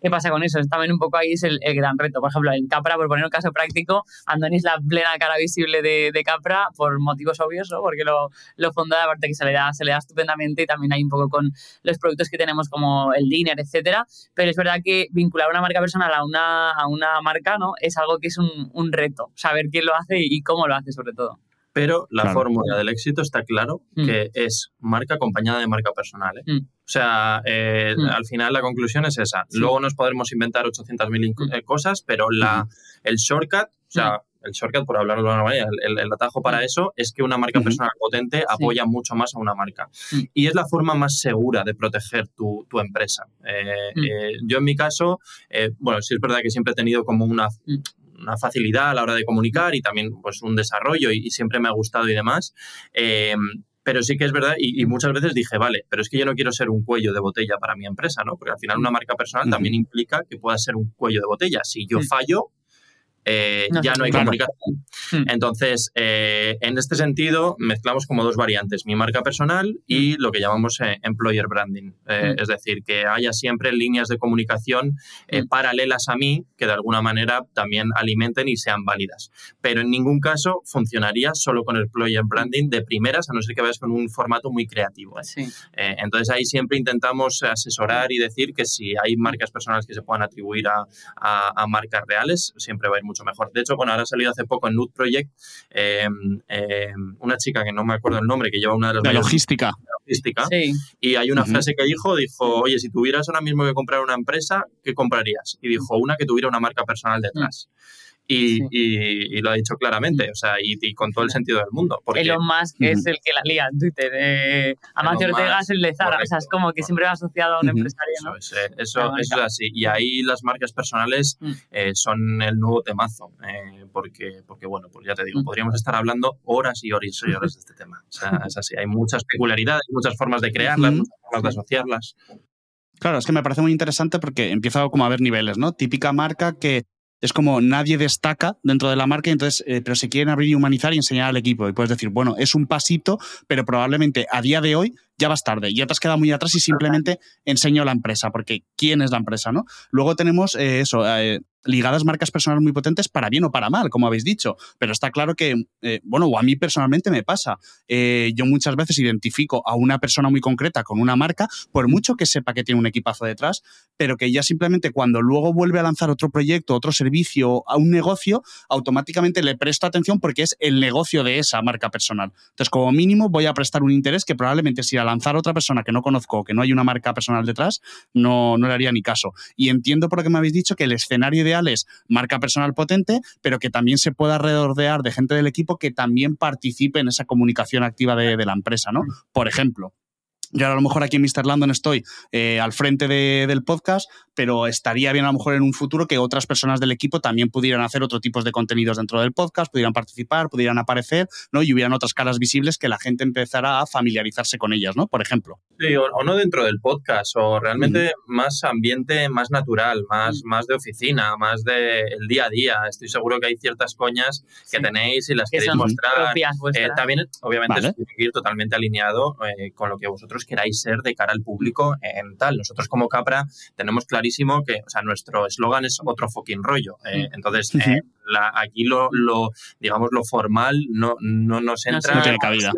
¿Qué pasa con eso? También un poco ahí es el, gran reto. Por ejemplo, en Capra, por poner un caso práctico, Andoni es la plena cara visible de, de Capra por motivos obvios, ¿no? porque lo, lo funda, aparte que se le, da, se le da estupendamente y también hay un poco con los productos que tenemos como el dinner, etcétera. Pero es verdad que vincular una marca personal a una, a una marca ¿no? es algo que es un, un reto, saber quién lo hace y cómo lo hace sobre todo. Pero la fórmula del éxito está claro mm. que es marca acompañada de marca personal. ¿eh? Mm. O sea, eh, mm. al final la conclusión es esa. Luego nos podremos inventar 800.000 eh, cosas, pero la, el shortcut, o sea, el shortcut, por hablarlo de una manera, el, atajo para eso es que una marca personal potente apoya mucho más a una marca. Y es la forma más segura de proteger tu, tu empresa. yo en mi caso, bueno, sí es verdad que siempre he tenido como una, una facilidad a la hora de comunicar y también pues un desarrollo y, siempre me ha gustado y demás. Eh, pero sí que es verdad, y, muchas veces dije, vale, pero es que yo no quiero ser un cuello de botella para mi empresa, ¿no? Porque al final una marca personal también implica que pueda ser un cuello de botella. Si yo fallo, eh, ya no hay comunicación. Hmm. Entonces, eh, en este sentido, mezclamos como dos variantes, mi marca personal y hmm. lo que llamamos eh, employer branding. Hmm. Es decir, que haya siempre líneas de comunicación paralelas a mí que de alguna manera también alimenten y sean válidas. Pero en ningún caso funcionaría solo con el employer branding de primeras, a no ser que vayas con un formato muy creativo. entonces, ahí siempre intentamos asesorar y decir que si hay marcas personales que se puedan atribuir a, a marcas reales, siempre va a ir mucho mejor. De hecho, bueno, ahora ha salido hace poco en Nude Project em, em, una chica que no me acuerdo el nombre, que lleva una de las... De logística. logística. Y hay una frase que dijo, dijo, oye, si tuvieras ahora mismo que comprar una empresa, ¿qué comprarías? Y dijo, una que tuviera una marca personal detrás. Y, lo ha dicho claramente, o sea, y, con todo el sentido del mundo. Porque, Elon Musk es el que la lía en Twitter. Eh, Amancio Ortega es el de Zara, o sea, es como que siempre va asociado a un empresario. ¿no? Eso, es, eh, eso, es así. Y ahí las marcas personales mm. eh, son el nuevo temazo, eh, porque, porque, bueno, pues ya te digo, mm. podríamos estar hablando horas y horas y horas de este tema. O sea, es así. Hay muchas peculiaridades, muchas formas de crearlas, muchas formas de asociarlas. Claro, es que me parece muy interesante porque empieza como a haber niveles, ¿no? Típica marca que es como nadie destaca dentro de la marca, entonces, eh, pero se quieren abrir y humanizar y enseñar al equipo. Y puedes decir, bueno, es un pasito, pero probablemente a día de hoy ya vas tarde, ya te has quedado muy atrás y simplemente enseño la empresa, porque ¿quién es la empresa? ¿no? Luego tenemos eh, eso, eh, ligadas marcas personales muy potentes para bien o para mal, como habéis dicho. Pero está claro que, eh, bueno, o a mí personalmente me pasa. Eh, yo muchas veces identifico a una persona muy concreta con una marca, por mucho que sepa que tiene un equipazo detrás, pero que ya simplemente cuando luego vuelve a lanzar otro proyecto, otro servicio, a un negocio, automáticamente le presto atención porque es el negocio de esa marca personal. Entonces, como mínimo, voy a prestar un interés que probablemente si a lanzar otra persona que no conozco o que no hay una marca personal detrás, no, no le haría ni caso. Y entiendo por lo que me habéis dicho que el escenario marca personal potente, pero que también se pueda redordear de gente del equipo que también participe en esa comunicación activa de, de la empresa, ¿no? Por ejemplo, yo a lo mejor aquí en Mr. Landon estoy eh, al frente del podcast, pero estaría bien a lo mejor en un futuro que otras personas del equipo también pudieran hacer otro tipo de contenidos dentro del podcast, pudieran participar, pudieran aparecer, ¿no? Y hubieran otras caras visibles que la gente empezara a familiarizarse con ellas, ¿no? Por ejemplo. Sí, o, no dentro del podcast, o realmente más ambiente más natural, más, más de oficina, más del día a día. Estoy seguro que hay ciertas coñas que tenéis y las que queréis mostrar. Eh, también, obviamente, vale. es totalmente alineado eh, con lo que vosotros queráis ser de cara al público en tal. Nosotros como Capra tenemos clarísimo que, o sea, nuestro eslogan es otro fucking rollo. Eh, entonces, eh, aquí lo, digamos, lo formal no, no nos entra. No tiene cabida.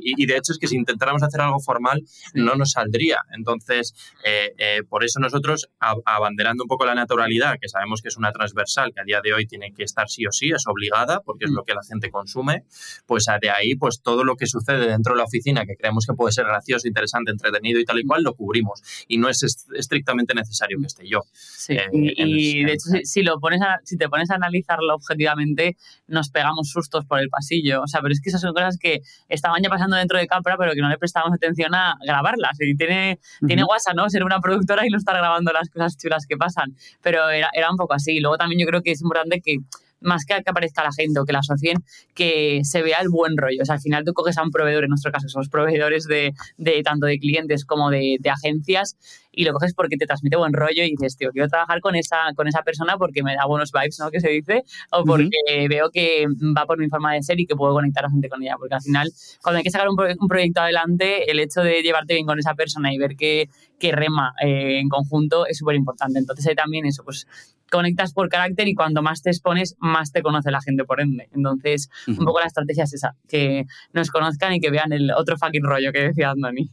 y, de hecho es que si intentáramos hacer algo formal no nos saldría. Entonces, eh, por eso nosotros, abanderando un poco la naturalidad, que sabemos que es una transversal, que a día de hoy tiene que estar sí o sí, es obligada, porque es mm. lo que la gente consume, pues de ahí, pues todo lo que sucede dentro de la oficina, que creemos que puede ser gracioso, interesante, entretenido y tal y cual, lo cubrimos. Y no es estrictamente necesario que esté yo. Sí, eh, y, de hecho, si, lo pones si te pones a analizarlo objetivamente, nos pegamos sustos por el pasillo. O sea, pero es que esas son cosas que estaban ya pasando dentro de Capra, pero que no le prestábamos atención a grabarlas. Y tiene, tiene WhatsApp, ¿no? Ser una productora y no estar grabando las cosas chulas que pasan. Pero era, era un poco así. Luego también yo creo que es importante que más que que aparezca la gente o que la asocien, que se vea el buen rollo. O sea, al final tú coges a un proveedor, en nuestro caso somos proveedores de, de tanto de clientes como de, de, agencias, y lo coges porque te transmite buen rollo y dices, tío, quiero trabajar con esa, con esa persona porque me da buenos vibes, ¿no? Que se dice, o porque veo que va por mi forma de ser y que puedo conectar a gente con ella. Porque al final, cuando hay que sacar un, un proyecto adelante, el hecho de llevarte bien con esa persona y ver que, que rema eh, en conjunto es súper importante. Entonces hay también eso, pues conectas por carácter y cuando más te expones, más te conoce la gente por ende. Entonces, un poco la estrategia es esa, que nos conozcan y que vean el otro fucking rollo que decía Andoni.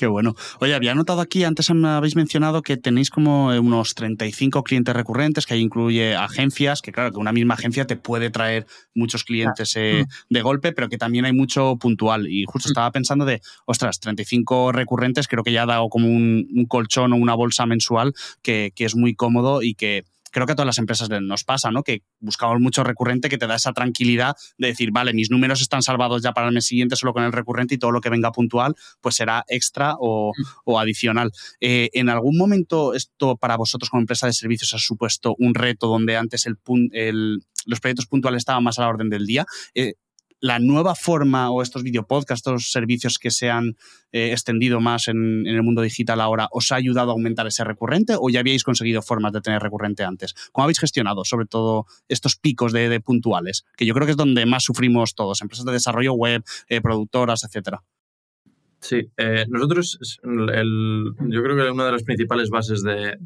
Qué bueno. Oye, había notado aquí, antes me habéis mencionado que tenéis como unos 35 clientes recurrentes, que ahí incluye agencias, que claro, que una misma agencia te puede traer muchos clientes eh, mm. de golpe, pero que también hay mucho puntual. Y justo mm. estaba pensando de, ostras, 35 recurrentes, creo que ya ha dado como un, un colchón o una bolsa mensual que, que es muy cómodo y que creo que a todas las empresas nos pasa, ¿no? Que buscamos mucho recurrente que te da esa tranquilidad de decir, vale, mis números están salvados ya para el mes siguiente solo con el recurrente y todo lo que venga puntual, pues será extra o, mm. adicional. Eh, ¿En algún momento esto para vosotros como empresa de servicios ha supuesto un reto donde antes el, el los proyectos puntuales estaban más a la orden del día? Eh, la nueva forma o estos videopodcasts, estos servicios que se han eh, extendido más en, el mundo digital ahora, ¿os ha ayudado a aumentar ese recurrente o ya habíais conseguido formas de tener recurrente antes? ¿Cómo habéis gestionado sobre todo estos picos de, puntuales? Que yo creo que es donde más sufrimos todos, empresas de desarrollo web, eh, productoras, etcétera. Sí, eh, nosotros, yo creo que una de las principales bases de,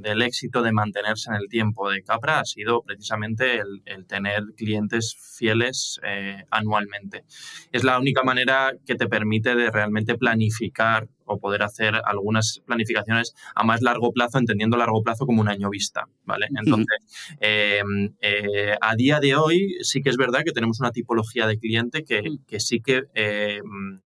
del éxito de mantenerse en el tiempo de Capra ha sido precisamente el, tener clientes fieles eh, anualmente. Es la única manera que te permite de realmente planificar o poder hacer algunas planificaciones a más largo plazo, entendiendo largo plazo como un año vista, ¿vale? Entonces, em, eh, a día de hoy sí que es verdad que tenemos una tipología de cliente que, que sí que em,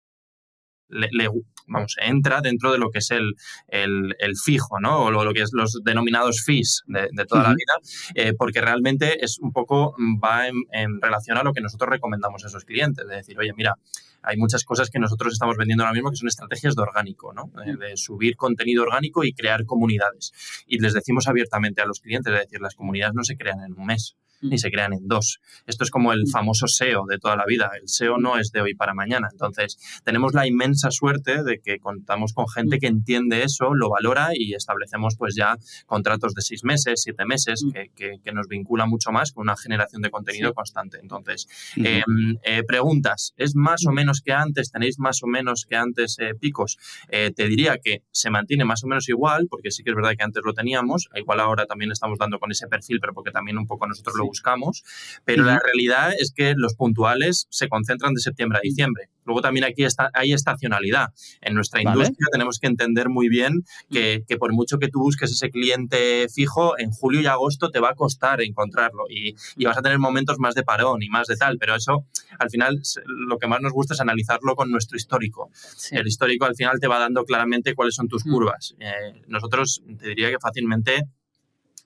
le, vamos, entra dentro de lo que es el, el, fijo, ¿no? O lo, que es los denominados fees de, toda la vida, eh, porque realmente es un poco, va en, relación a lo que nosotros recomendamos a esos clientes, de decir, oye, mira, hay muchas cosas que nosotros estamos vendiendo ahora mismo que son estrategias de orgánico, ¿no? de, subir contenido orgánico y crear comunidades. Y les decimos abiertamente a los clientes, es decir, las comunidades no se crean en un mes. Y se crean en dos. Esto es como el famoso SEO de toda la vida. El SEO no es de hoy para mañana. Entonces, tenemos la inmensa suerte de que contamos con gente que entiende eso, lo valora y establecemos pues ya contratos de seis meses, siete meses, que, que, nos vincula mucho más con una generación de contenido constante. Entonces, em, eh, preguntas, ¿es más o menos que antes? ¿Tenéis más o menos que antes eh, picos? Eh, te diría que se mantiene más o menos igual, porque sí que es verdad que antes lo teníamos, igual ahora también estamos dando con ese perfil, pero porque también un poco nosotros lo buscamos, pero la realidad es que los puntuales se concentran de septiembre a diciembre. Luego también aquí está, hay estacionalidad. En nuestra industria tenemos que entender muy bien que, por mucho que tú busques ese cliente fijo, en julio y agosto te va a costar encontrarlo y, vas a tener momentos más de parón y más de tal, pero eso al final lo que más nos gusta es analizarlo con nuestro histórico. El histórico al final te va dando claramente cuáles son tus curvas. Eh, nosotros te diría que fácilmente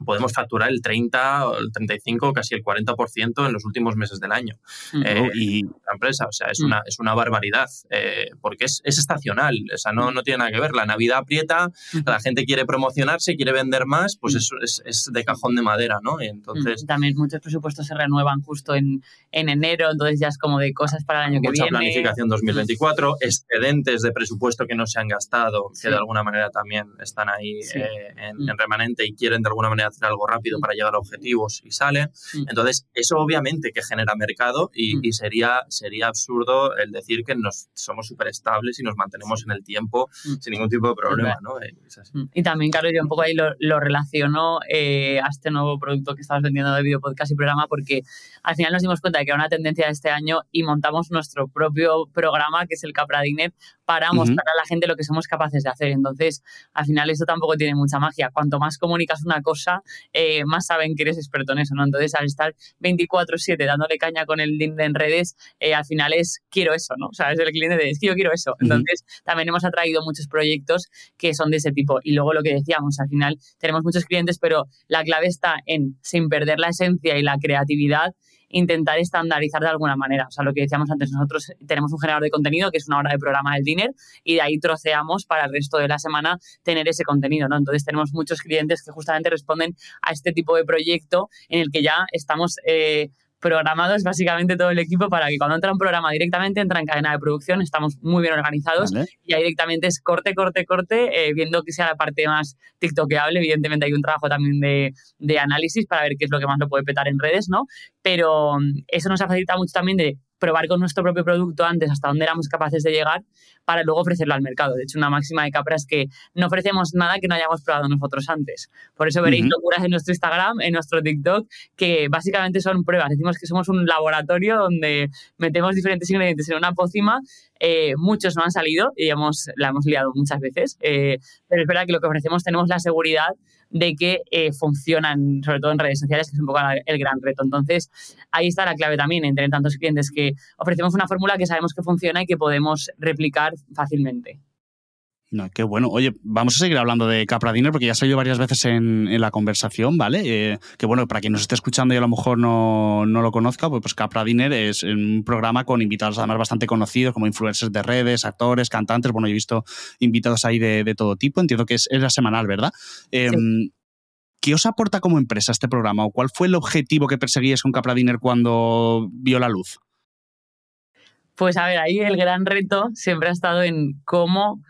podemos facturar el 30, el 35, casi el 40% en los últimos meses del año. Eh, y la empresa, o sea, es, mm. una, es una barbaridad, eh, porque es, es, estacional, o sea, no, no tiene nada que ver. La Navidad aprieta, la gente quiere promocionarse, quiere vender más, pues eso es, es, de cajón de madera, ¿no? entonces... También muchos presupuestos se renuevan justo en, en enero, entonces ya es como de cosas para el año que viene. Mucha planificación 2024, excedentes de presupuesto que no se han gastado, que de alguna manera también están ahí eh, en, en remanente y quieren de alguna manera hacer algo rápido mm. para llegar a objetivos y sale. Mm. Entonces, eso obviamente que genera mercado y, mm. sería, sería absurdo el decir que nos, somos súper estables y nos mantenemos en el tiempo sin ningún tipo de problema. ¿no? Eh, y también, claro, yo un poco ahí lo, lo relaciono eh, a este nuevo producto que estamos vendiendo de video podcast y programa porque al final nos dimos cuenta de que era una tendencia de este año y montamos nuestro propio programa que es el Capra Dinner para mostrar a la gente lo que somos capaces de hacer. Entonces, al final eso tampoco tiene mucha magia. Cuanto más comunicas una cosa, eh, más saben que eres experto en eso, ¿no? Entonces, al estar 24/7 dándole caña con el link en redes, eh, al final es quiero eso, ¿no? O sea, es el cliente de es que yo quiero eso. Entonces, también hemos atraído muchos proyectos que son de ese tipo. Y luego lo que decíamos, al final tenemos muchos clientes, pero la clave está en, sin perder la esencia y la creatividad, intentar estandarizar de alguna manera. O sea, lo que decíamos antes, nosotros tenemos un generador de contenido que es una hora de programa del dinner y de ahí troceamos para el resto de la semana tener ese contenido, ¿no? Entonces tenemos muchos clientes que justamente responden a este tipo de proyecto en el que ya estamos... Eh, programados básicamente todo el equipo para que cuando entra un programa directamente entra en cadena de producción, estamos muy bien organizados y ahí directamente es corte, corte, corte, eh, viendo que sea la parte más tiktokeable. Evidentemente hay un trabajo también de, de, análisis para ver qué es lo que más lo puede petar en redes, ¿no? Pero mm, eso nos ha facilitado mucho también de probar con nuestro propio producto antes hasta dónde éramos capaces de llegar para luego ofrecerlo al mercado. De hecho, una máxima de Capra es que no ofrecemos nada que no hayamos probado nosotros antes. Por eso veréis locuras en nuestro Instagram, en nuestro TikTok, que básicamente son pruebas. Decimos que somos un laboratorio donde metemos diferentes ingredientes en una pócima. Eh, muchos no han salido y hemos, la hemos liado muchas veces, eh, pero es verdad que lo que ofrecemos tenemos la seguridad de que eh, funcionan, sobre todo en redes sociales, que es un poco el gran reto. Entonces, ahí está la clave también, entre tantos clientes que ofrecemos una fórmula que sabemos que funciona y que podemos replicar fácilmente. No, qué bueno. Oye, vamos a seguir hablando de Capra Dinner porque ya ha salido varias veces en, la conversación, ¿vale? Eh, que bueno, para quien nos esté escuchando y a lo mejor no, lo conozca, pues, pues, Capra Dinner es un programa con invitados además bastante conocidos, como influencers de redes, actores, cantantes. Bueno, yo he visto invitados ahí de, todo tipo. Entiendo que es, la semanal, ¿verdad? Em, ¿Qué os aporta como empresa este programa o cuál fue el objetivo que perseguíais con Capra Dinner cuando vio la luz? Pues a ver, ahí el gran reto siempre ha estado en cómo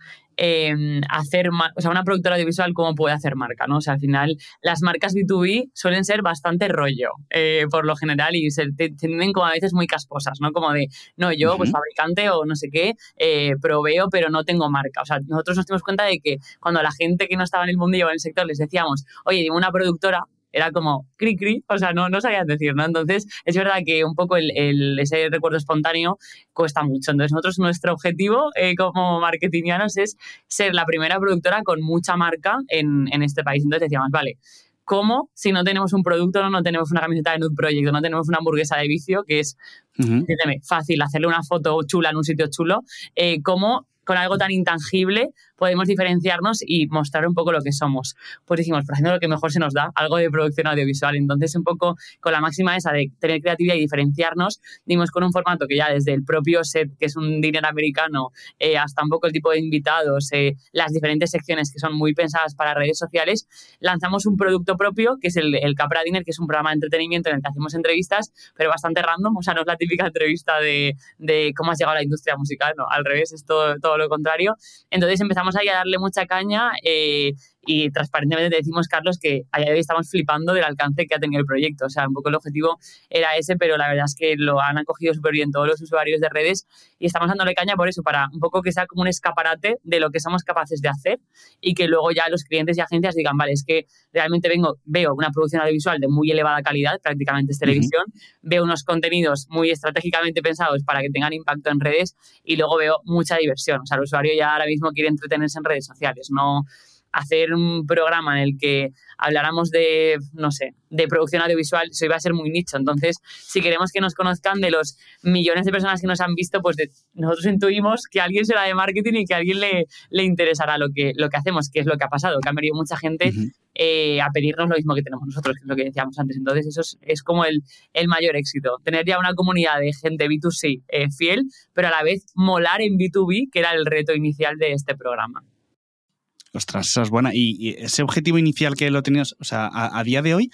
Em, hacer, o sea, una productora audiovisual cómo puede hacer marca, ¿no? O sea, al final las marcas B2B suelen ser bastante rollo, eh, por lo general, y se tienden como a veces muy casposas, ¿no? Como de, no, yo, pues fabricante o no sé qué, eh, proveo, pero no tengo marca. O sea, nosotros nos dimos cuenta de que cuando la gente que no estaba en el mundillo o en el sector les decíamos, oye, dime una productora, era como cri cri, o sea, no, no sabían decir, ¿no? Entonces, es verdad que un poco el, ese recuerdo espontáneo cuesta mucho. Entonces, nosotros, nuestro objetivo eh, como marketingianos es ser la primera productora con mucha marca en, en este país. Entonces decíamos, vale, ¿cómo si no tenemos un producto, no, no tenemos una camiseta de un proyecto, no tenemos una hamburguesa de vicio, que es fácil hacerle una foto chula en un sitio chulo, eh, ¿cómo con algo tan intangible podemos diferenciarnos y mostrar un poco lo que somos. Pues dijimos, por haciendo lo que mejor se nos da, algo de producción audiovisual. Entonces, un poco con la máxima esa de tener creatividad y diferenciarnos, dimos con un formato que ya desde el propio set, que es un dinero americano, eh, hasta un poco el tipo de invitados, eh, las diferentes secciones que son muy pensadas para redes sociales, lanzamos un producto propio, que es el, el Capra Dinner, que es un programa de entretenimiento en el que hacemos entrevistas, pero bastante random, o sea, no es la típica entrevista de, de cómo has llegado a la industria musical, no, al revés, es todo, todo lo contrario. Entonces empezamos ahí a darle mucha caña eh, y transparentemente decimos, Carlos, que a día de hoy estamos flipando del alcance que ha tenido el proyecto. O sea, un poco el objetivo era ese, pero la verdad es que lo han acogido súper bien todos los usuarios de redes y estamos dándole caña por eso, para un poco que sea como un escaparate de lo que somos capaces de hacer y que luego ya los clientes y agencias digan, vale, es que realmente vengo, veo una producción audiovisual de muy elevada calidad, prácticamente es televisión, veo unos contenidos muy estratégicamente pensados para que tengan impacto en redes y luego veo mucha diversión. O sea, el usuario ya ahora mismo quiere entretenerse en redes sociales, no hacer un programa en el que habláramos de, no sé, de producción audiovisual, eso iba a ser muy nicho. Entonces, si queremos que nos conozcan de los millones de personas que nos han visto, pues nosotros intuimos que alguien será de marketing y que a alguien le, le interesará lo que, lo que hacemos, que es lo que ha pasado, que ha venido mucha gente eh, a pedirnos lo mismo que tenemos nosotros, que es lo que decíamos antes. Entonces, eso es, como el, el, mayor éxito. Tener ya una comunidad de gente B2C eh, fiel, pero a la vez molar en B2B, que era el reto inicial de este programa. Ostras, esa es buena. Y, ese objetivo inicial que lo tenías, o sea, a, día de hoy,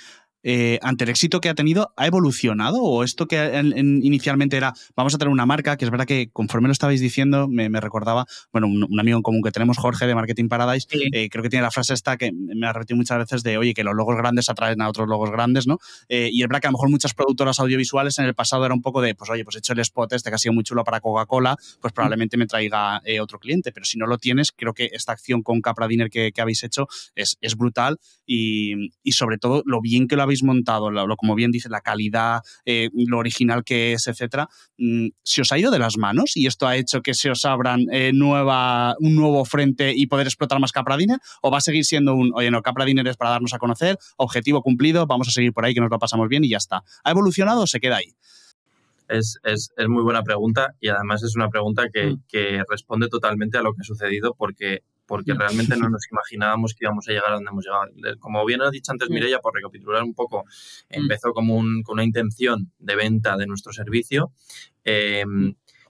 eh, ante el éxito que ha tenido, ¿ha evolucionado? ¿O esto que inicialmente era, vamos a tener una marca, que es verdad que conforme lo estabais diciendo, me, recordaba, bueno, un, amigo en común que tenemos, Jorge, de Marketing Paradise, eh, creo que tiene la frase esta que me ha repetido muchas veces de, oye, que los logos grandes atraen a otros logos grandes, ¿no? Eh, y es verdad que a lo mejor muchas productoras audiovisuales en el pasado era un poco de, pues oye, pues he hecho el spot este que ha sido muy chulo para Coca-Cola, pues probablemente me traiga otro cliente, pero si no lo tienes, creo que esta acción con Capra Dinner que, habéis hecho es, es brutal y, y, sobre todo lo bien que lo habéis montado, lo, como bien dice, la calidad, eh, lo original que es, etcétera, mm, ¿se os ha ido de las manos y esto ha hecho que se os abran eh, nueva, un nuevo frente y poder explotar más Capra Dinner? ¿O va a seguir siendo un, oye, no, Capra Dinner es para darnos a conocer, objetivo cumplido, vamos a seguir por ahí, que nos lo pasamos bien y ya está? ¿Ha evolucionado o se queda ahí? Es, es, es, muy buena pregunta y además es una pregunta que, mm. que, responde totalmente a lo que ha sucedido porque porque realmente no nos imaginábamos que íbamos a llegar a donde hemos llegado. Como bien ha dicho antes Mireia, por recapitular un poco, mm. empezó como un, con una intención de venta de nuestro servicio. Eh,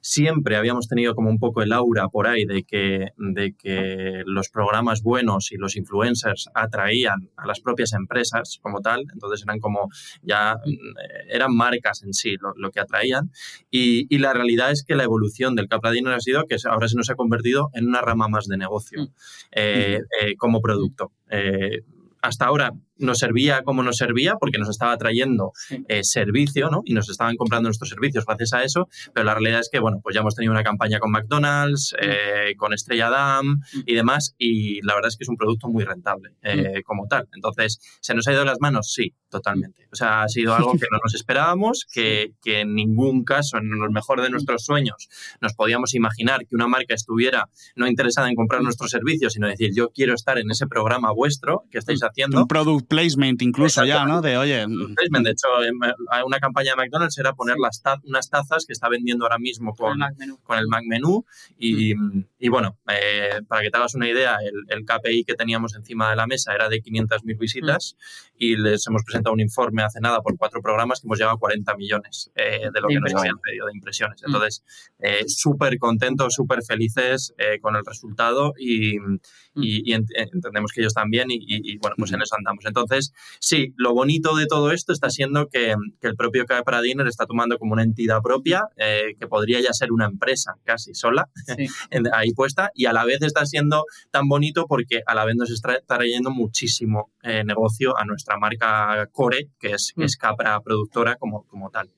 siempre habíamos tenido como un poco el aura por ahí de que, de que los programas buenos y los influencers atraían a las propias empresas como tal, entonces eran como ya mm, eran marcas en sí lo, que atraían y, y, la realidad es que la evolución del Capradino ha sido que ahora se nos ha convertido en una rama más de negocio mm. eh, eh, como producto. Eh, hasta ahora nos servía como nos servía porque nos estaba trayendo eh, servicio, ¿no? Y nos estaban comprando nuestros servicios gracias a eso, pero la realidad es que, bueno, pues ya hemos tenido una campaña con McDonald's, mm. eh, con Estrella Damm mm. y demás, y la verdad es que es un producto muy rentable eh, mm. como tal. Entonces, ¿se nos ha ido de las manos? Sí, totalmente. O sea, ha sido algo que no nos esperábamos, que, que en ningún caso, en los mejor de nuestros sueños, nos podíamos imaginar que una marca estuviera no interesada en comprar nuestros servicios, sino decir, yo quiero estar en ese programa vuestro que estáis haciendo. Un producto placement incluso ya, ¿no? De, oye... Placement, de hecho, una campaña de McDonald's era poner las unas tazas que está vendiendo ahora mismo con, con el Mac Menú. Y, mm. y bueno, eh, para que te hagas una idea, el, el, KPI que teníamos encima de la mesa era de 500.000 visitas mm. y les hemos presentado un informe hace nada por cuatro programas que hemos llegado a 40 millones eh, de lo que nos habían pedido de impresiones. Mm. Entonces, eh, súper contentos, súper felices con el resultado y, y, entendemos que ellos también y, y bueno, pues en eso andamos. Entonces, sí, lo bonito de todo esto está siendo que, el propio Capra Dinner está tomando como una entidad propia, eh, que podría ya ser una empresa casi sola, ahí puesta, y a la vez está siendo tan bonito porque a la vez nos está trayendo muchísimo eh, negocio a nuestra marca Core, que es, mm. es Capra Productora como, como tal.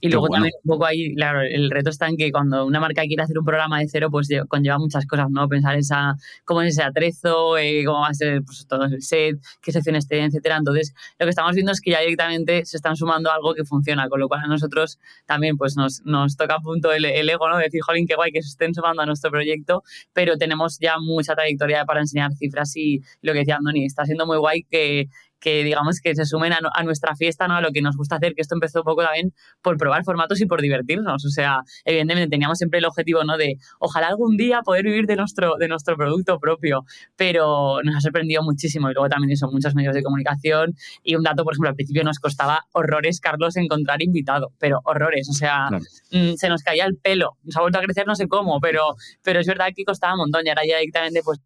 Y luego también un poco ahí, claro, el reto está en que cuando una marca quiere hacer un programa de cero, pues conlleva muchas cosas, ¿no? Pensar esa, cómo es ese atrezo, eh, cómo va a ser pues, todo el set, qué secciones tiene, etcétera. Entonces, lo que estamos viendo es que ya directamente se están sumando algo que funciona, con lo cual a nosotros también pues nos, nos toca a punto el, ego, ¿no? De decir, jolín, qué guay que se estén sumando a nuestro proyecto, pero tenemos ya mucha trayectoria para enseñar cifras y lo que decía Andoni, está siendo muy guay que que digamos que se sumen a, a, nuestra fiesta, ¿no? A lo que nos gusta hacer, que esto empezó un poco también por probar formatos y por divertirnos. O sea, evidentemente teníamos siempre el objetivo, ¿no? De ojalá algún día poder vivir de nuestro, de nuestro producto propio, pero nos ha sorprendido muchísimo y luego también son muchos medios de comunicación y un dato, por ejemplo, al principio nos costaba horrores, Carlos, encontrar invitado, pero horrores, o sea, mm, se nos caía el pelo, nos ha vuelto a crecer no sé cómo, pero, pero es verdad que costaba un montón y ahora ya directamente pues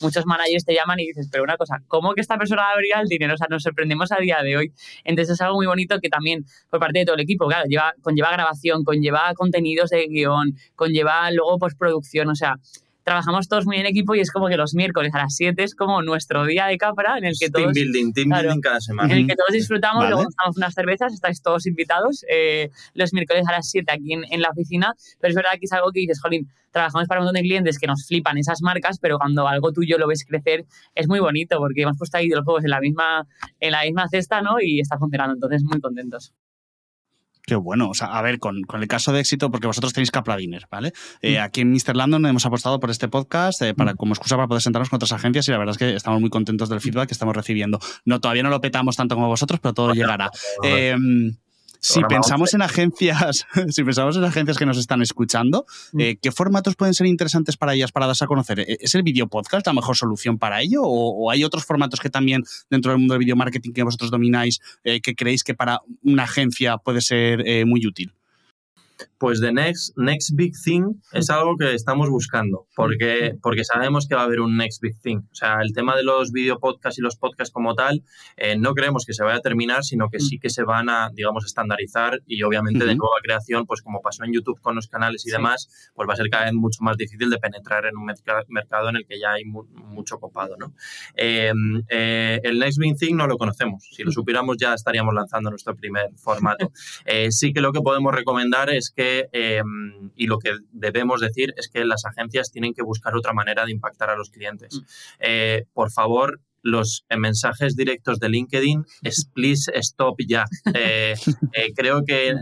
muchos managers te llaman y dices, pero una cosa, ¿cómo que esta persona va a abrir el dinero? O sea, nos sorprendemos a día de hoy. Entonces es algo muy bonito que también por parte de todo el equipo, claro, lleva, conlleva grabación, conlleva contenidos de guion, conlleva luego postproducción, o sea, trabajamos todos muy en equipo y es como que los miércoles a las 7 es como nuestro día de Capra en el que todos... Team building, team building cada semana. En el que todos disfrutamos, luego tomamos unas cervezas, estáis todos invitados eh, los miércoles a las 7 aquí en, en, la oficina, pero es verdad que es algo que dices, jolín, trabajamos para un montón de clientes que nos flipan esas marcas, pero cuando algo tuyo lo ves crecer es muy bonito porque hemos puesto ahí los juegos en la misma, en la misma cesta ¿no? y está funcionando, entonces muy contentos. Qué bueno. O sea, a ver, con, con, el caso de éxito, porque vosotros tenéis Capra Dinner, ¿vale? Eh, aquí en Mr. Landon hemos apostado por este podcast eh, para, como excusa para poder sentarnos con otras agencias y la verdad es que estamos muy contentos del feedback que estamos recibiendo. No, todavía no lo petamos tanto como vosotros, pero todo llegará. Eh, si pensamos en agencias, si pensamos en agencias que nos están escuchando, mm. eh, ¿qué formatos pueden ser interesantes para ellas para darse a conocer? ¿E-, ¿Es el video podcast la mejor solución para ello? ¿O, hay otros formatos que también dentro del mundo del video marketing que vosotros domináis eh, que creéis que para una agencia puede ser eh, muy útil? Pues The Next, next Big Thing es algo que estamos buscando, porque, porque sabemos que va a haber un Next Big Thing. O sea, el tema de los video podcasts y los podcasts como tal, eh, no creemos que se vaya a terminar, sino que sí que se van a, digamos, estandarizar y obviamente de nueva creación, pues como pasó en YouTube con los canales y demás, pues va a ser cada vez mucho más difícil de penetrar en un mercado en el que ya hay mucho copado, ¿no? Em, eh, el Next Big Thing no lo conocemos. Si lo supiéramos ya estaríamos lanzando nuestro primer formato. Eh, sí que lo que podemos recomendar es que, em, y lo que debemos decir es que las agencias tienen que buscar otra manera de impactar a los clientes. Mm. Eh, por favor, los mensajes directos de LinkedIn es please stop ya. Eh, eh, creo que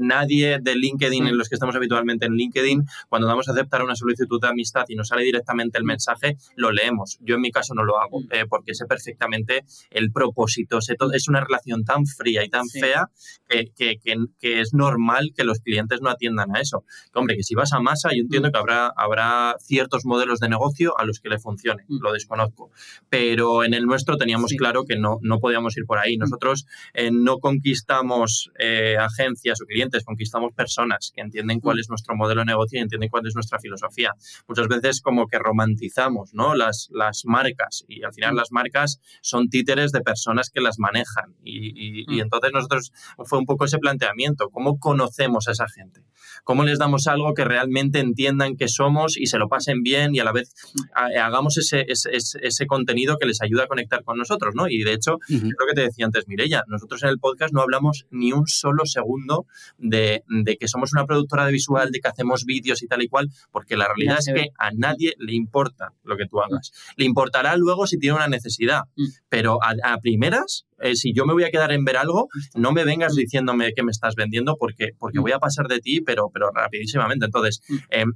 nadie de LinkedIn, en los que estamos habitualmente en LinkedIn, cuando damos a aceptar una solicitud de amistad y nos sale directamente el mensaje, lo leemos. Yo en mi caso no lo hago eh, porque sé perfectamente el propósito. es una relación tan fría y tan fea que, que, que, es normal que los clientes no atiendan a eso. Hombre, que si vas a masa, yo entiendo que habrá, habrá ciertos modelos de negocio a los que le funcione, lo desconozco. Pero pero en el nuestro teníamos claro que no, no podíamos ir por ahí. Mm. Nosotros eh, no conquistamos eh, agencias o clientes, conquistamos personas que entienden cuál mm. es nuestro modelo de negocio y entienden cuál es nuestra filosofía. Muchas veces como que romantizamos ¿no? las, las marcas y al final mm. las marcas son títeres de personas que las manejan. Y, y entonces nosotros fue un poco ese planteamiento, ¿cómo conocemos a esa gente? ¿Cómo les damos algo que realmente entiendan que somos y se lo pasen bien y a la vez hagamos ese, ese, ese contenido que les ayuda a conectar con nosotros, ¿no? Y de hecho, lo que te decía antes, Mirella, nosotros en el podcast no hablamos ni un solo segundo de, que somos una productora de visual, de que hacemos vídeos y tal y cual, porque la realidad es que a nadie le importa lo que tú hagas. Le importará luego si tiene una necesidad, mm. pero a, primeras eh, si yo me voy a quedar en ver algo, no me vengas diciéndome que me estás vendiendo porque, porque mm. voy a pasar de ti, pero, pero rapidísimamente. Entonces, mm.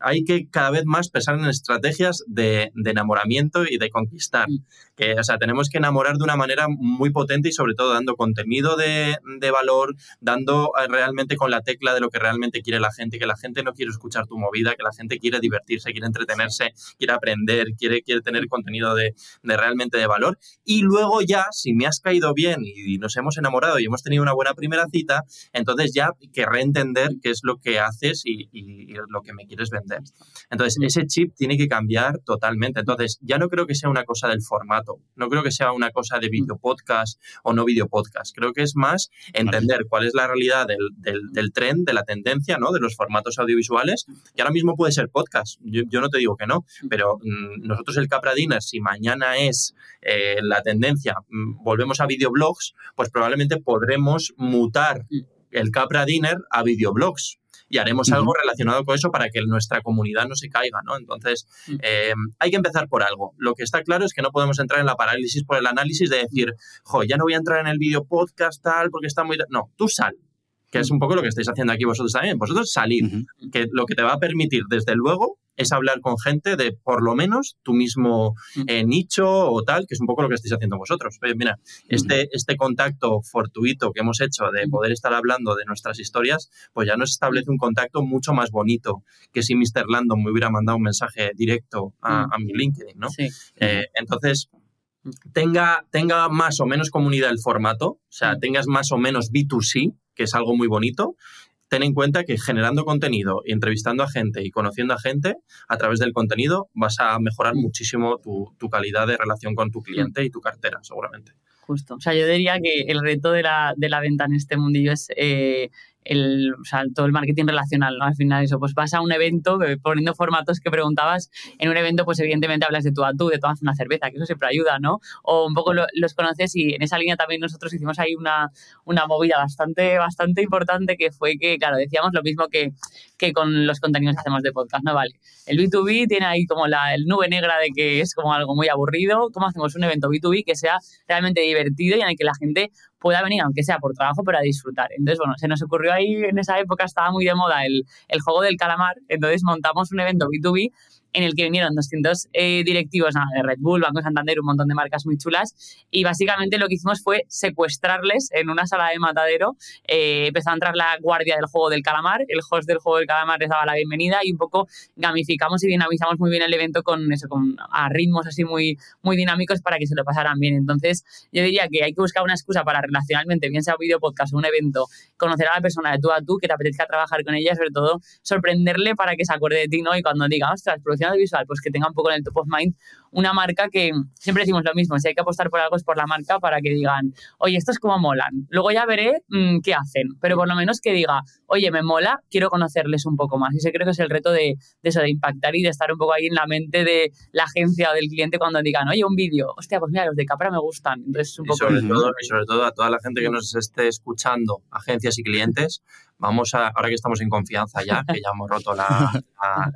Hay que cada vez más pensar en estrategias de, enamoramiento y de conquistar. Mm. Que, o sea, tenemos que enamorar de una manera muy potente y sobre todo dando contenido de, valor, dando eh, realmente con la tecla de lo que realmente quiere la gente, que la gente no quiere escuchar tu movida, que la gente quiere divertirse, quiere entretenerse, quiere aprender, quiere, quiere tener contenido de, realmente de valor. Y luego ya, si me has caído bien y, nos hemos enamorado y hemos tenido una buena primera cita, entonces ya querré entender qué es lo que haces y, y lo que me quieres vender. Entonces, mm. ese chip tiene que cambiar totalmente. Entonces, ya no creo que sea una cosa del formato, no creo que sea una cosa de mm. video podcast o no video podcast. Creo que es más entender cuál es la realidad del, del, tren, de la tendencia, ¿no? De los formatos audiovisuales. Y ahora mismo puede ser podcast. Yo, no te digo que no, mm. pero nosotros el Capra Dinner, si mañana es eh, la tendencia, volvemos a videoblogs, pues probablemente podremos mutar el Capra Dinner a videoblogs y haremos algo relacionado con eso para que nuestra comunidad no se caiga, ¿no? Entonces, mm. eh, hay que empezar por algo. Lo que está claro es que no podemos entrar en la parálisis por el análisis de decir, jo, ya no voy a entrar en el video podcast tal porque está muy... No, tú sal. Que es un poco lo que estáis haciendo aquí vosotros también. Vosotros salir, que lo que te va a permitir, desde luego, es hablar con gente de por lo menos tu mismo eh, nicho o tal, que es un poco lo que estáis haciendo vosotros. Oye, mira, este, este contacto fortuito que hemos hecho de poder estar hablando de nuestras historias, pues ya nos establece un contacto mucho más bonito que si Mr. Landon me hubiera mandado un mensaje directo a, mi LinkedIn, ¿no? Eh, entonces, tenga, tenga más o menos comunidad el formato, o sea, tengas más o menos B2C, que es algo muy bonito, ten en cuenta que generando contenido y entrevistando a gente y conociendo a gente, a través del contenido vas a mejorar muchísimo tu, calidad de relación con tu cliente y tu cartera, seguramente. Justo. O sea, yo diría que el reto de la, de la venta en este mundillo es eh, el, todo el marketing relacional, ¿no? Al final eso, pues vas a un evento, poniendo formatos que preguntabas, en un evento pues evidentemente hablas de tú a tú, de tomas una cerveza, que eso siempre ayuda, ¿no? O un poco los conoces y en esa línea también nosotros hicimos ahí una, una movida bastante, bastante importante que fue que, claro, decíamos lo mismo que, que con los contenidos que hacemos de podcast, ¿no? Vale, el B2B tiene ahí como la el nube negra de que es como algo muy aburrido, ¿cómo hacemos un evento B2B que sea realmente divertido y en el que la gente pueda venir, aunque sea por trabajo, pero a disfrutar. Entonces, bueno, se nos ocurrió ahí, en esa época estaba muy de moda el, el juego del calamar, entonces montamos un evento B2B en el que vinieron 200 eh, directivos de Red Bull, Banco Santander, un montón de marcas muy chulas. Y básicamente lo que hicimos fue secuestrarles en una sala de matadero. Eh, empezó a entrar la guardia del juego del calamar, el host del juego del calamar les daba la bienvenida y un poco gamificamos y dinamizamos muy bien el evento con eso, con a ritmos así muy, muy dinámicos para que se lo pasaran bien. Entonces, yo diría que hay que buscar una excusa para relacionalmente, bien sea un video podcast o un evento, conocer a la persona de tú a tú, que te apetezca trabajar con ella, sobre todo sorprenderle para que se acuerde de ti, ¿no? Y cuando diga, ostras, visual, pues que tenga un poco en el top of mind una marca que siempre decimos lo mismo, si hay que apostar por algo es por la marca para que digan, oye, esto es como molan, luego ya veré mm, qué hacen, pero por lo menos que diga, oye, me mola, quiero conocerles un poco más. Y ese creo que es el reto de, eso, de impactar y de estar un poco ahí en la mente de la agencia o del cliente cuando digan, oye, un vídeo, hostia, pues mira, los de Capra me gustan. Entonces, un poco... y sobre, todo, y sobre todo a toda la gente que nos esté escuchando, agencias y clientes, vamos a, ahora que estamos en confianza ya, que ya hemos roto la,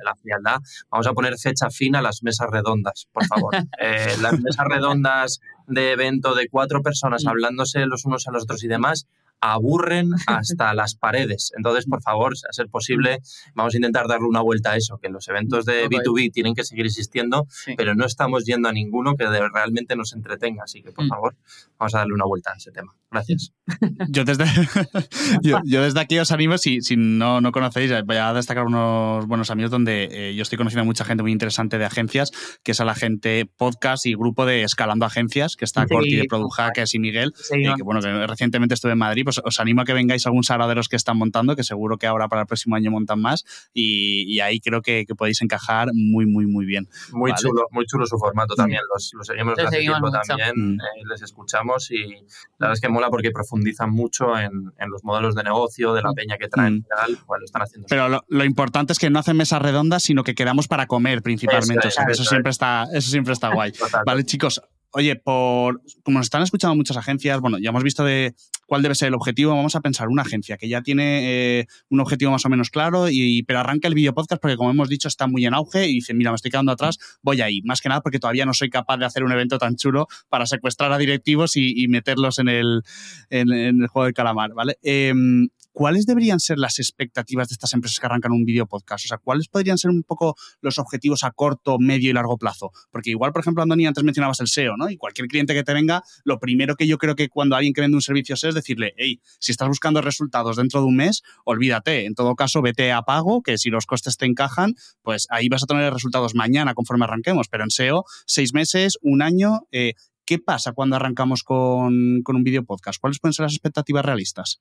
la, frialdad, vamos a poner fecha fina a las mesas redondas, por favor. Eh, las mesas redondas de evento de cuatro personas hablándose los unos a los otros y demás, aburren hasta las paredes. Entonces, por favor, a ser posible, vamos a intentar darle una vuelta a eso, que los eventos de B2B tienen que seguir existiendo, pero no estamos yendo a ninguno que realmente nos entretenga. Así que, por mm. favor, vamos a darle una vuelta a ese tema. Gracias. Yo desde, yo, desde aquí os animo, si, si no, no conocéis, voy a destacar unos buenos amigos donde eh, yo estoy conociendo a mucha gente muy interesante de agencias, que es a la gente podcast y grupo de Escalando Agencias, que está Corti de Product y Miguel, eh, que bueno, que recientemente estuve en Madrid pues os animo a que vengáis a algún sagrado de los que están montando, que seguro que ahora para el próximo año montan más y, ahí creo que, podéis encajar muy, muy, muy bien. Muy chulo, muy chulo su formato mm. también, los, seguimos desde hace tiempo también, mm. eh, les escuchamos y la verdad es que mola porque profundizan mucho en, los modelos de negocio, de la mm. peña que traen y tal, lo están haciendo. Pero lo, importante es que no hacen mesas redondas, sino que quedamos para comer principalmente. Eso, siempre, está, eso siempre está guay. Vale, chicos, oye, por como nos están escuchando muchas agencias, bueno, ya hemos visto de cuál debe ser el objetivo, vamos a pensar una agencia que ya tiene eh, un objetivo más o menos claro, y, pero arranca el video podcast porque, como hemos dicho, está muy en auge y dice, mira, me estoy quedando atrás, voy ahí. Más que nada porque todavía no soy capaz de hacer un evento tan chulo para secuestrar a directivos y, meterlos en el, en, el juego del calamar, ¿vale? Em, ¿cuáles deberían ser las expectativas de estas empresas que arrancan un video podcast? O sea, ¿cuáles podrían ser un poco los objetivos a corto, medio y largo plazo? Porque igual, por ejemplo, Andoni, antes mencionabas el SEO, ¿no? Y cualquier cliente que te venga, lo primero que yo creo que cuando alguien que vende un servicio es decirle, hey, si estás buscando resultados dentro de un mes, olvídate. En todo caso, vete a pago, que si los costes te encajan, pues ahí vas a tener resultados mañana conforme arranquemos. Pero en SEO, seis meses, un año. Eh, ¿Qué pasa cuando arrancamos con, con un video podcast? ¿Cuáles pueden ser las expectativas realistas?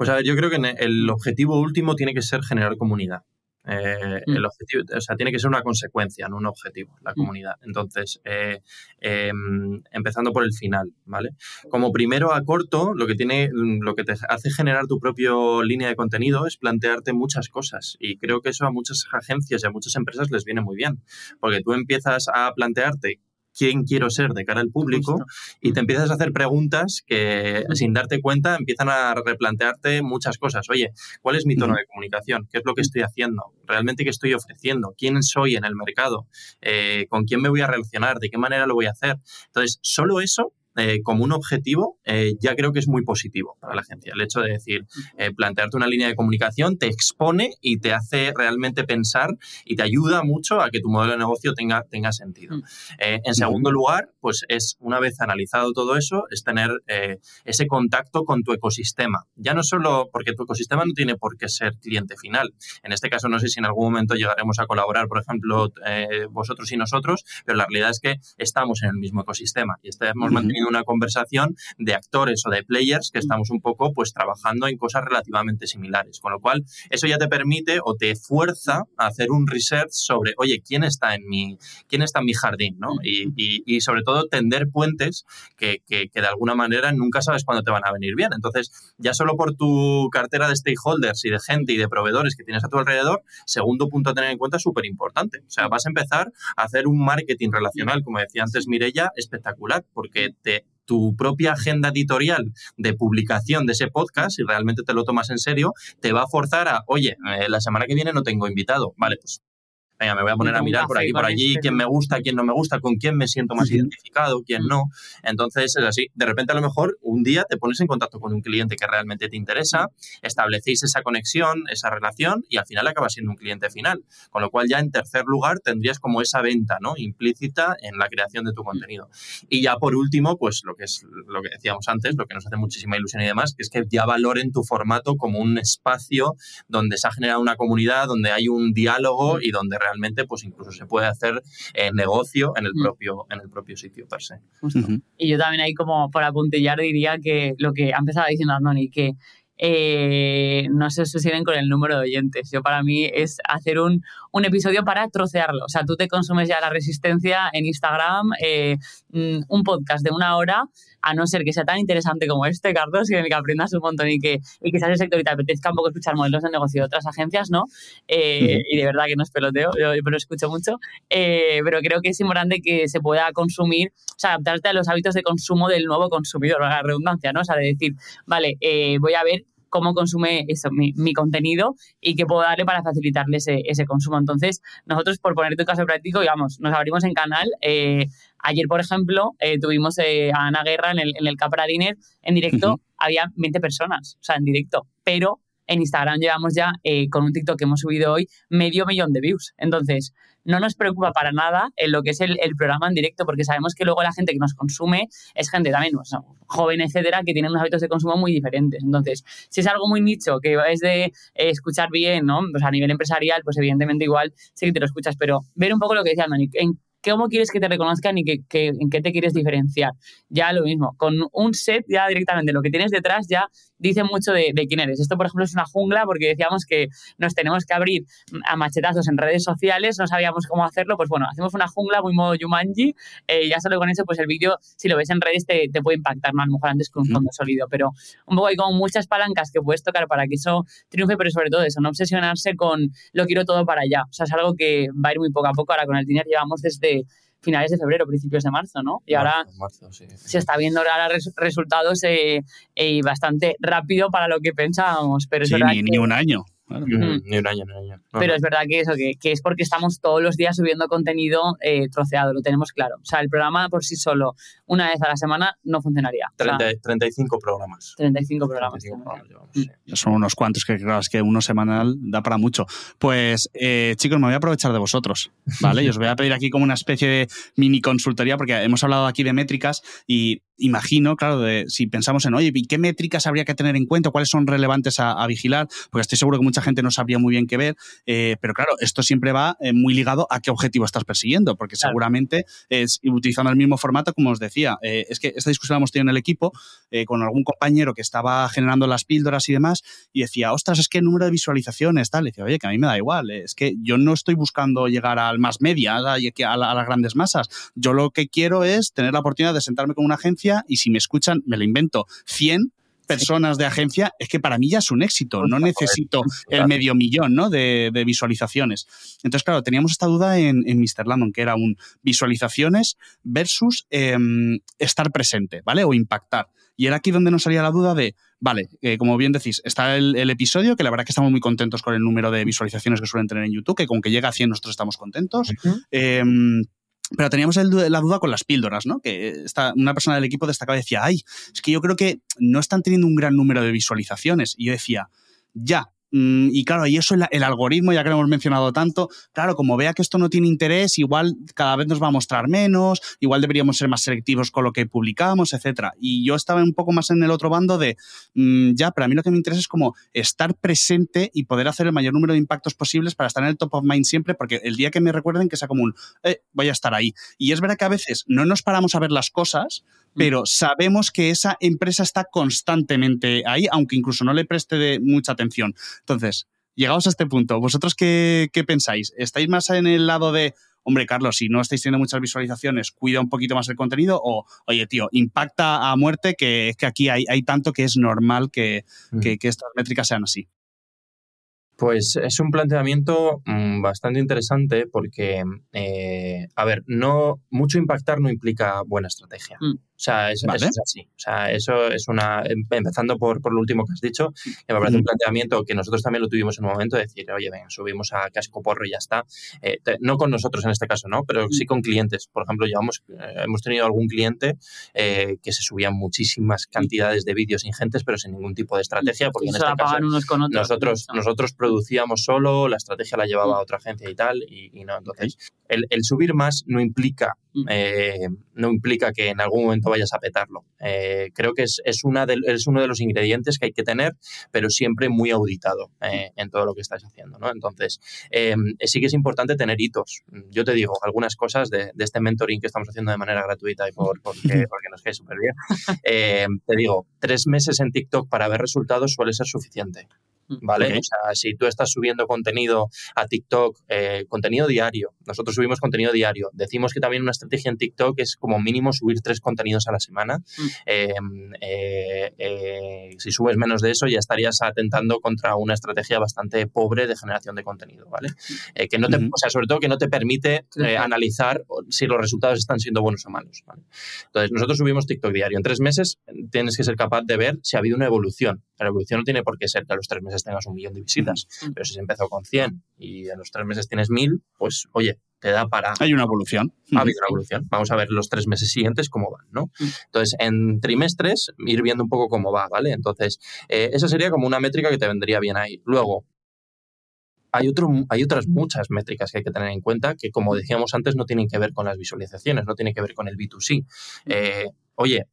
Pues a ver, yo creo que el objetivo último tiene que ser generar comunidad. Eh, mm. El objetivo, o sea, tiene que ser una consecuencia, no un objetivo, la mm. comunidad. Entonces, eh, em, empezando por el final, ¿vale? Como primero a corto, lo que tiene, lo que te hace generar tu propia línea de contenido es plantearte muchas cosas. Y creo que eso a muchas agencias y a muchas empresas les viene muy bien. Porque tú empiezas a plantearte quién quiero ser de cara al público y te empiezas a hacer preguntas que sin darte cuenta empiezan a replantearte muchas cosas. Oye, ¿cuál es mi tono de comunicación? ¿Qué es lo que estoy haciendo? ¿Realmente qué estoy ofreciendo? ¿Quién soy en el mercado? Eh, ¿Con quién me voy a relacionar? ¿De qué manera lo voy a hacer? Entonces, solo eso eh, como un objetivo, eh, ya creo que es muy positivo para la agencia. El hecho de decir, eh, plantearte una línea de comunicación te expone y te hace realmente pensar y te ayuda mucho a que tu modelo de negocio tenga, tenga sentido. Mm. en segundo lugar, pues es, una vez analizado todo eso, es tener ese contacto con tu ecosistema. Ya no solo porque tu ecosistema no tiene por qué ser cliente final. En este caso, no sé si en algún momento llegaremos a colaborar, por ejemplo, vosotros y nosotros, pero la realidad es que estamos en el mismo ecosistema y estamos manteniendo una conversación de actores o de players que mm. estamos un poco pues trabajando en cosas relativamente similares. Con lo cual, eso ya te permite o te fuerza a hacer un research sobre, oye, ¿quién está en mi, quién está en mi jardín? ¿no? Mm. Y, y, sobre todo tender puentes que, que, que, de alguna manera nunca sabes cuándo te van a venir bien. Entonces, ya solo por tu cartera de stakeholders y de gente y de proveedores que tienes a tu alrededor, segundo punto a tener en cuenta súper importante. O sea, vas a empezar a hacer un marketing relacional, como decía antes Mirella, espectacular, porque te tu propia agenda editorial de publicación de ese podcast, si realmente te lo tomas en serio, te va a forzar a, oye, eh, la semana que viene no tengo invitado. Vale, pues venga, me voy a poner a mirar por aquí, por allí, quién me gusta, quién no me gusta, con quién me siento más identificado, quién no. Entonces es así. De repente a lo mejor un día te pones en contacto con un cliente que realmente te interesa, establecéis esa conexión, esa relación y al final acaba siendo un cliente final. Con lo cual ya en tercer lugar tendrías como esa venta ¿no? implícita en la creación de tu contenido. Y ya por último, pues lo que es lo que decíamos antes, lo que nos hace muchísima ilusión y demás, que es que ya valoren tu formato como un espacio donde se ha generado una comunidad, donde hay un diálogo y donde realmente realmente pues incluso se puede hacer eh, negocio en el, mm. propio, en el propio sitio per se. Y yo también ahí como para apuntillar diría que lo que ha empezado diciendo Andoni, que eh, no se obsesionen con el número de oyentes. Yo para mí es hacer un, un, episodio para trocearlo. O sea, tú te consumes ya la resistencia en Instagram, eh, mm, un podcast de una hora, a no ser que sea tan interesante como este, Carlos, y que aprendas un montón y que, y que seas el sector y te apetezca un poco escuchar modelos de negocio de otras agencias, ¿no? Eh, y de verdad que no es peloteo, yo, yo lo escucho mucho, pero creo que es importante que se pueda consumir, o sea, adaptarte a los hábitos de consumo del nuevo consumidor, la redundancia, ¿no? O sea, de decir, vale, voy a ver cómo consume eso, mi, contenido y qué puedo darle para facilitarle ese, ese, consumo. Entonces, nosotros, por ponerte un caso práctico, digamos, nos abrimos en canal. Eh, ayer, por ejemplo, eh, tuvimos eh, a Ana Guerra en el, en el Capra Dinner en directo. Había 20 personas, o sea, en directo, pero en Instagram llevamos ya, con un TikTok que hemos subido hoy, medio millón de views. Entonces, no nos preocupa para nada en lo que es el, programa en directo, porque sabemos que luego la gente que nos consume es gente también pues, joven, etcétera, que tiene unos hábitos de consumo muy diferentes. Entonces, si es algo muy nicho, que es de eh, escuchar bien, ¿no? Pues a nivel empresarial, pues evidentemente igual sí que te lo escuchas, pero ver un poco lo que decía Dani, en cómo quieres que te reconozcan y que, en qué te quieres diferenciar. Ya lo mismo, con un set ya directamente, lo que tienes detrás ya dice mucho de, quién eres. Esto, por ejemplo, es una jungla porque decíamos que nos tenemos que abrir a machetazos en redes sociales, no sabíamos cómo hacerlo, pues bueno, hacemos una jungla muy modo Yumanji, eh, ya solo con eso, pues el vídeo, si lo ves en redes, te, te puede impactar más, a lo mejor antes que un fondo sólido, pero un poco hay como muchas palancas que puedes tocar para que eso triunfe, pero sobre todo eso, no obsesionarse con lo quiero todo para allá. O sea, es algo que va a ir muy poco a poco. Ahora con el dinero llevamos desde finales de febrero, principios de marzo, ¿no? Y ahora se está viendo ahora resultados eh, eh, bastante rápido para lo que pensábamos. Pero sí, ni, un año. Ni un año, ni un año. Pero es verdad que eso, que, es porque estamos todos los días subiendo contenido eh, troceado, lo tenemos claro. O sea, el programa por sí solo, una vez a la semana, no funcionaría. 35 programas. 35 programas. Mm. Son unos cuantos que claro, es que uno semanal da para mucho. Pues eh, chicos, me voy a aprovechar de vosotros, ¿vale? y os voy a pedir aquí como una especie de mini consultoría, porque hemos hablado aquí de métricas y imagino, claro, de, si pensamos en, oye, ¿qué métricas habría que tener en cuenta? ¿Cuáles son relevantes a, a vigilar? Porque estoy seguro que mucha gente no sabría muy bien qué ver. Eh, pero claro, esto siempre va eh, muy ligado a qué objetivo estás persiguiendo, porque seguramente es utilizando el mismo formato, como os decía. Eh, es que esta discusión la hemos tenido en el equipo con algún compañero que estaba generando las píldoras y demás, y decía, ostras, es que el número de visualizaciones, tal. Y decía, oye, que a mí me da igual, es que yo no estoy buscando llegar al más media, a, a, a las grandes masas. Yo lo que quiero es tener la oportunidad de sentarme con una agencia y si me escuchan, me lo invento 100 personas de agencia, es que para mí ya es un éxito. No necesito el medio millón ¿no? de, visualizaciones. Entonces, claro, teníamos esta duda en, en Mr. Landon, que era un visualizaciones versus em, estar presente, ¿vale? O impactar. Y era aquí donde nos salía la duda de, vale, eh, como bien decís, está el, episodio, que la verdad que estamos muy contentos con el número de visualizaciones que suelen tener en YouTube, que con que llega a 100 nosotros estamos contentos. Pero teníamos la duda con las píldoras, ¿no? Que está, una persona del equipo destacaba y decía, ay, es que yo creo que no están teniendo un gran número de visualizaciones. Y yo decía, ya, y claro, y eso el, algoritmo, ya que lo hemos mencionado tanto, claro, como vea que esto no tiene interés, igual cada vez nos va a mostrar menos, igual deberíamos ser más selectivos con lo que publicamos, etcétera. Y yo estaba un poco más en el otro bando de, mm, ya, pero a mí lo que me interesa es como estar presente y poder hacer el mayor número de impactos posibles para estar en el top of mind siempre, porque el día que me recuerden que sea como un, eh, voy a estar ahí. Y es verdad que a veces no nos paramos a ver las cosas, mm. Pero sabemos que esa empresa está constantemente ahí, aunque incluso no le preste de mucha atención. Entonces, llegados a este punto, ¿vosotros qué, pensáis? ¿Estáis más en el lado de, hombre, Carlos, si no estáis teniendo muchas visualizaciones, cuida un poquito más el contenido? O, oye, tío, impacta a muerte que, que aquí hay, hay, tanto que es normal que, que, que estas métricas sean así. Pues es un planteamiento mm, bastante interesante porque, eh, a ver, no mucho impactar no implica buena estrategia. Mm. O sea, eso, es así. O sea, eso es una. Em, empezando por, por lo último que has dicho, que me parece un planteamiento que nosotros también lo tuvimos en un momento de decir, oye, ven, subimos a casco porro y ya está. Eh, no con nosotros en este caso, ¿no? Pero sí con clientes. Por ejemplo, llevamos, eh, hemos tenido algún cliente que se subía muchísimas cantidades de vídeos ingentes, pero sin ningún tipo de estrategia. Porque en este caso, unos con otros, nosotros, nosotros producíamos solo, la estrategia la llevaba a otra agencia y tal, y, no. Entonces, el, el, subir más no implica, eh, no implica que en algún momento vayas a petarlo. Eh, creo que es, es, una de, es uno de los ingredientes que hay que tener, pero siempre muy auditado eh, en todo lo que estás haciendo. ¿no? Entonces, sí que es importante tener hitos. Yo te digo, algunas cosas de, de este mentoring que estamos haciendo de manera gratuita y por, porque, porque nos cae súper bien. te digo, tres meses en TikTok para ver resultados suele ser suficiente. ¿Vale? O sea, si tú estás subiendo contenido a TikTok, eh, contenido diario, nosotros subimos contenido diario, decimos que también una estrategia en TikTok es como mínimo subir tres contenidos a la semana. Mm. Em, eh, eh, si subes menos de eso, ya estarías atentando contra una estrategia bastante pobre de generación de contenido, ¿vale? Mm. que no te, O sea, sobre todo que no te permite analizar si los resultados están siendo buenos o malos, Entonces, nosotros subimos TikTok diario. En tres meses tienes que ser capaz de ver si ha habido una evolución. La evolución no tiene por qué ser que a los tres meses tengas un millón de visitas. Pero si se empezó con 100 y en los tres meses tienes 1000, pues oye, te da para... Hay una evolución. Ha habido una evolución. Vamos a ver los tres meses siguientes cómo van, ¿no? Entonces, en trimestres, ir viendo un poco cómo va, ¿vale? Entonces, eh, esa sería como una métrica que te vendría bien ahí. Luego, hay, otro, hay otras muchas métricas que hay que tener en cuenta que, como decíamos antes, no tienen que ver con las visualizaciones, no tienen que ver con el B2C. Eh, oye,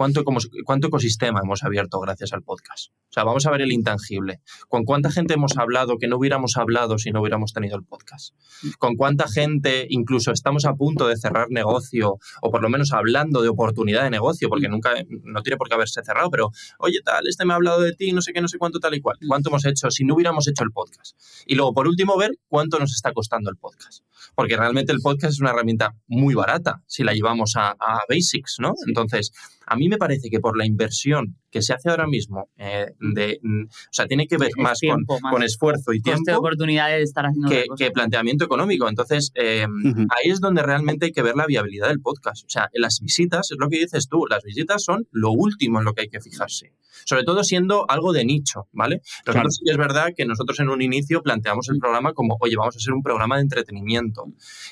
¿cuánto, ¿cuánto ecosistema hemos abierto gracias al podcast? O sea, vamos a ver el intangible. ¿Con cuánta gente hemos hablado que no hubiéramos hablado si no hubiéramos tenido el podcast? ¿Con cuánta gente incluso estamos a punto de cerrar negocio o por lo menos hablando de oportunidad de negocio? Porque nunca, no tiene por qué haberse cerrado, pero oye, tal, este me ha hablado de ti, no sé qué, no sé cuánto, tal y cual. ¿Cuánto hemos hecho si no hubiéramos hecho el podcast? Y luego, por último, ver cuánto nos está costando el podcast. Porque realmente el podcast es una herramienta muy barata si la llevamos a, a basics, ¿no? Entonces, a mí me parece que por la inversión que se hace ahora mismo, eh, de, mm, o sea, tiene que ver más, con, con, esfuerzo y tiempo oportunidad de estar haciendo que, que planteamiento económico. Entonces, eh, ahí es donde realmente hay que ver la viabilidad del podcast. O sea, las visitas, es lo que dices tú, las visitas son lo último en lo que hay que fijarse. Sobre todo siendo algo de nicho, ¿vale? Nosotros sí es verdad que nosotros en un inicio planteamos el programa como, oye, vamos a ser un programa de entretenimiento.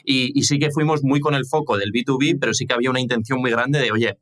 Y, y sí que fuimos muy con el foco del B2B, pero sí que había una intención muy grande de, oye,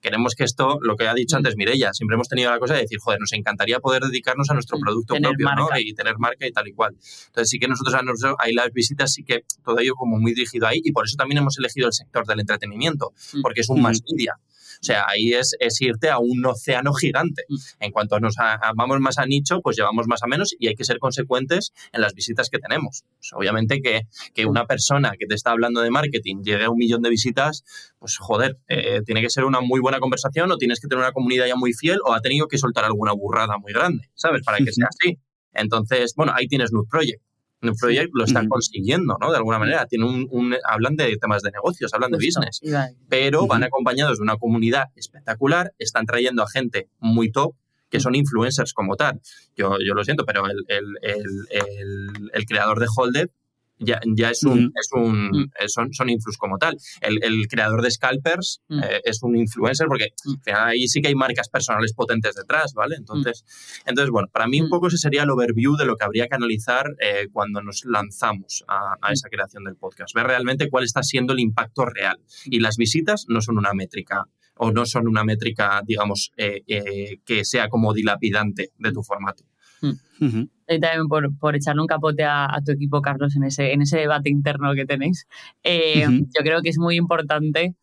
queremos que esto, lo que ha dicho antes Mirella, siempre hemos tenido la cosa de decir, joder, nos encantaría poder dedicarnos a nuestro producto propio, ¿no? Y tener marca y tal y cual. Entonces sí que nosotros, ahí las visitas sí que todo ello como muy dirigido ahí y por eso también hemos elegido el sector del entretenimiento, mm. porque es un más media. O sea, ahí es, irte a un océano gigante. Mm. En cuanto nos vamos más a nicho, pues llevamos más a menos y hay que ser consecuentes en las visitas que tenemos. Pues obviamente que, que, una persona que te está hablando de marketing llegue a un millón de visitas, pues joder, eh, tiene que ser una muy buena conversación o tienes que tener una comunidad ya muy fiel o ha tenido que soltar alguna burrada muy grande, ¿sabes? Para que sea así. Entonces, bueno, ahí tienes Nude Project. Nude Project lo están consiguiendo, ¿no? De alguna manera. Tienen un, hablan de temas de negocios, hablan de business, pero van acompañados de una comunidad espectacular, están trayendo a gente muy top, que son influencers como tal. Yo, yo lo siento, pero el, el, el, el creador de Holded ya, ya es un, es un Mm. son, son influx como tal. El, el creador de scalpers Mm. eh, es un influencer porque Mm. al final ahí sí que hay marcas personales potentes detrás, ¿vale? Entonces, entonces bueno, para mí un poco ese sería el overview de lo que habría que analizar eh, cuando nos lanzamos a, a esa creación del podcast. Ver realmente cuál está siendo el impacto real. Y las visitas no son una métrica o no son una métrica, digamos, eh, eh, que sea como dilapidante de tu formato. Ujú. y también por, por echarle un capote a, a tu equipo, Carlos, en ese, en ese debate interno que tenéis. Eh. Yo creo que es muy importante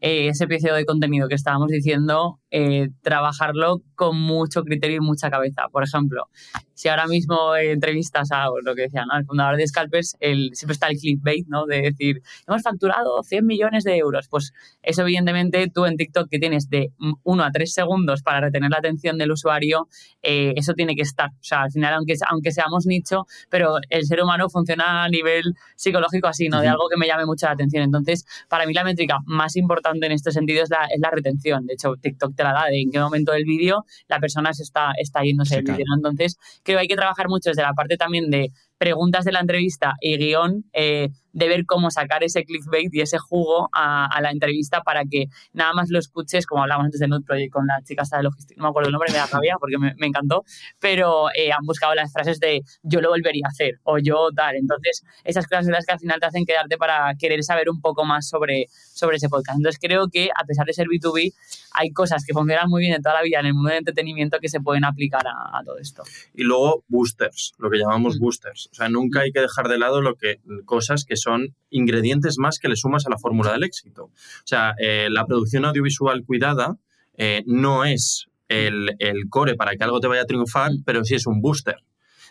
eh, ese episodio de contenido que estábamos diciendo, eh, trabajarlo con mucho criterio y mucha cabeza. Por ejemplo, si ahora mismo entrevistas a lo que decía, ¿no? el fundador de Scalpers, el, siempre está el clickbait, ¿no? De decir, hemos facturado 100 millones de euros. Pues eso, evidentemente, tú en TikTok que tienes de 1 a 3 segundos para retener la atención del usuario, eh, eso tiene que estar. O sea, al final, aunque, aunque seamos nicho, pero el ser humano funciona a nivel psicológico así, ¿no? De algo que me llame mucho la atención. Entonces, para mí la métrica más importante en este sentido es la, es la retención. De hecho, TikTok te la da de en qué momento del vídeo la persona se está, está yéndose. Entonces, creo que hay que trabajar mucho desde la parte también de preguntas de la entrevista y guion, eh, de ver cómo sacar ese clickbait y ese jugo a, a la entrevista para que nada más lo escuches, como hablábamos antes de Node Project con la chica de logística, no me acuerdo el nombre, me da rabia porque me, me encantó, pero eh, han buscado las frases de yo lo volvería a hacer o yo tal. Entonces, esas cosas son las que al final te hacen quedarte para querer saber un poco más sobre, sobre ese podcast. Entonces, creo que a pesar de ser B2B, hay cosas que funcionan muy bien en toda la vida en el mundo del entretenimiento que se pueden aplicar a, a todo esto. Y luego boosters, lo que llamamos Mm. boosters. O sea, nunca hay que dejar de lado lo que, cosas que son ingredientes más que le sumas a la fórmula del éxito. O sea, eh, la producción audiovisual cuidada eh, no es el, el core para que algo te vaya a triunfar, Mm. pero sí es un booster.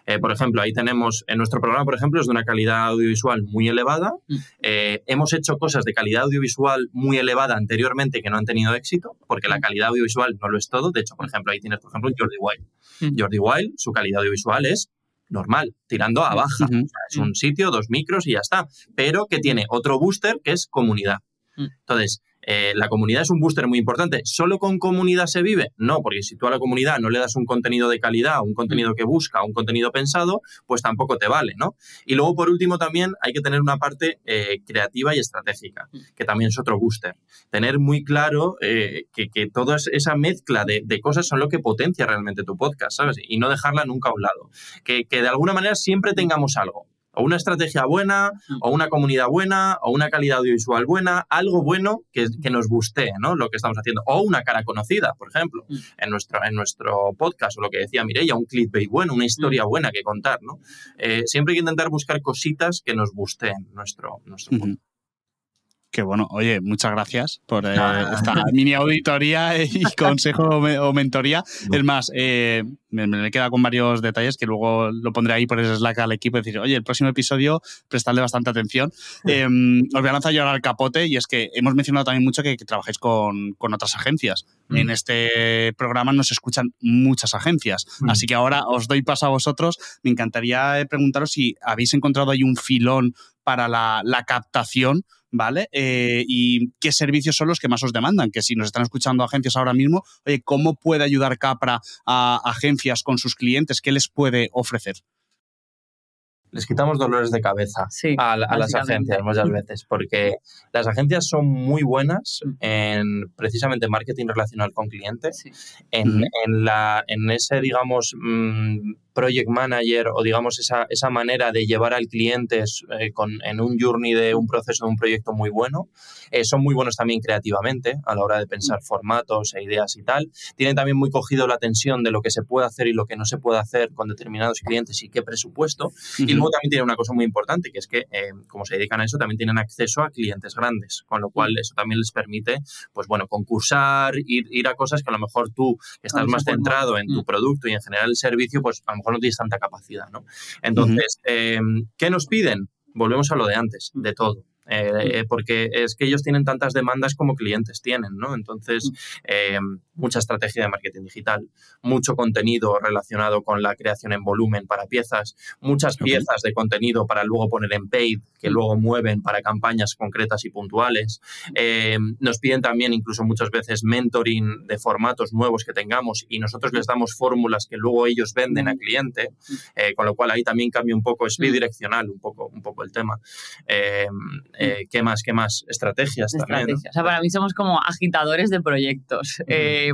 Eh, por ejemplo, ahí tenemos, en nuestro programa, por ejemplo, es de una calidad audiovisual muy elevada. Mm. Eh, hemos hecho cosas de calidad audiovisual muy elevada anteriormente que no han tenido éxito, porque la calidad audiovisual no lo es todo. De hecho, por ejemplo, ahí tienes, por ejemplo, Jordi Wild. Mm. Jordi Wild, su calidad audiovisual es normal, tirando a baja. O sea, es un sitio, dos micros y ya está. Pero que tiene otro booster que es comunidad. Mm. Entonces, eh, la comunidad es un booster muy importante. ¿Solo con comunidad se vive? No, porque si tú a la comunidad no le das un contenido de calidad, un contenido que busca, un contenido pensado, pues tampoco te vale, ¿no? Y luego, por último, también hay que tener una parte eh, creativa y estratégica, que también es otro booster. Tener muy claro eh, que, que toda esa mezcla de, de cosas son lo que potencia realmente tu podcast, ¿sabes? Y no dejarla nunca a un lado. Que, que de alguna manera siempre tengamos algo. O una estrategia buena, o una comunidad buena, o una calidad audiovisual buena, algo bueno que, que nos guste, ¿no? Lo que estamos haciendo. O una cara conocida, por ejemplo, Mm. en nuestro, en nuestro podcast, o lo que decía Mireia, un clickbait bueno, una historia buena que contar, ¿no? Eh, siempre hay que intentar buscar cositas que nos gusten nuestro, nuestro podcast. Qué bueno. Oye, muchas gracias por eh, esta mini auditoría y consejo o, me- o mentoría. Es más, eh, me, me he quedado con varios detalles que luego lo pondré ahí por ese Slack al equipo y decir, oye, el próximo episodio, prestarle bastante atención. Eh, os voy a lanzar yo ahora el capote y es que hemos mencionado también mucho que, que trabajáis con, con otras agencias. Mm. En este programa nos escuchan muchas agencias. Mm. Así que ahora os doy paso a vosotros. Me encantaría preguntaros si habéis encontrado ahí un filón para la, la captación, ¿vale? Eh, y qué servicios son los que más os demandan. Que si nos están escuchando agencias ahora mismo, oye, ¿cómo puede ayudar Capra a agencias con sus clientes? ¿Qué les puede ofrecer? Les quitamos dolores de cabeza Sí, a, a las agencias muchas veces, porque las agencias son muy buenas Mm. en precisamente marketing relacional con clientes, Sí. en, en la, en ese, digamos, mm, project manager o, digamos, esa, esa manera de llevar al cliente eh, con, en un journey de un proceso, de un proyecto muy bueno. Eh, son muy buenos también creativamente a la hora de pensar formatos e ideas y tal. Tienen también muy cogido la tensión de lo que se puede hacer y lo que no se puede hacer con determinados clientes y qué presupuesto. Y luego también tiene una cosa muy importante, que es que, eh, como se dedican a eso, también tienen acceso a clientes grandes, con lo cual eso también les permite, pues bueno, concursar, ir, ir a cosas que a lo mejor tú estás más centrado en tu Mm. producto y en general el servicio, pues a lo mejor no tienes tanta capacidad, ¿no? Entonces, eh, ¿qué nos piden? Volvemos a lo de antes, de todo. Eh, eh, porque es que ellos tienen tantas demandas como clientes tienen, ¿no? Entonces, eh, mucha estrategia de marketing digital, mucho contenido relacionado con la creación en volumen para piezas, muchas piezas de contenido para luego poner en paid, que mm. luego mueven para campañas concretas y puntuales. Eh, nos piden también incluso muchas veces mentoring de formatos nuevos que tengamos y nosotros les damos fórmulas que luego ellos venden al cliente, mm. eh, con lo cual ahí también cambia un poco, es mm. bidireccional un poco, un poco el tema. Eh, ¿Qué más? ¿Qué más? Estrategias, también. O sea, para mí somos como agitadores de proyectos,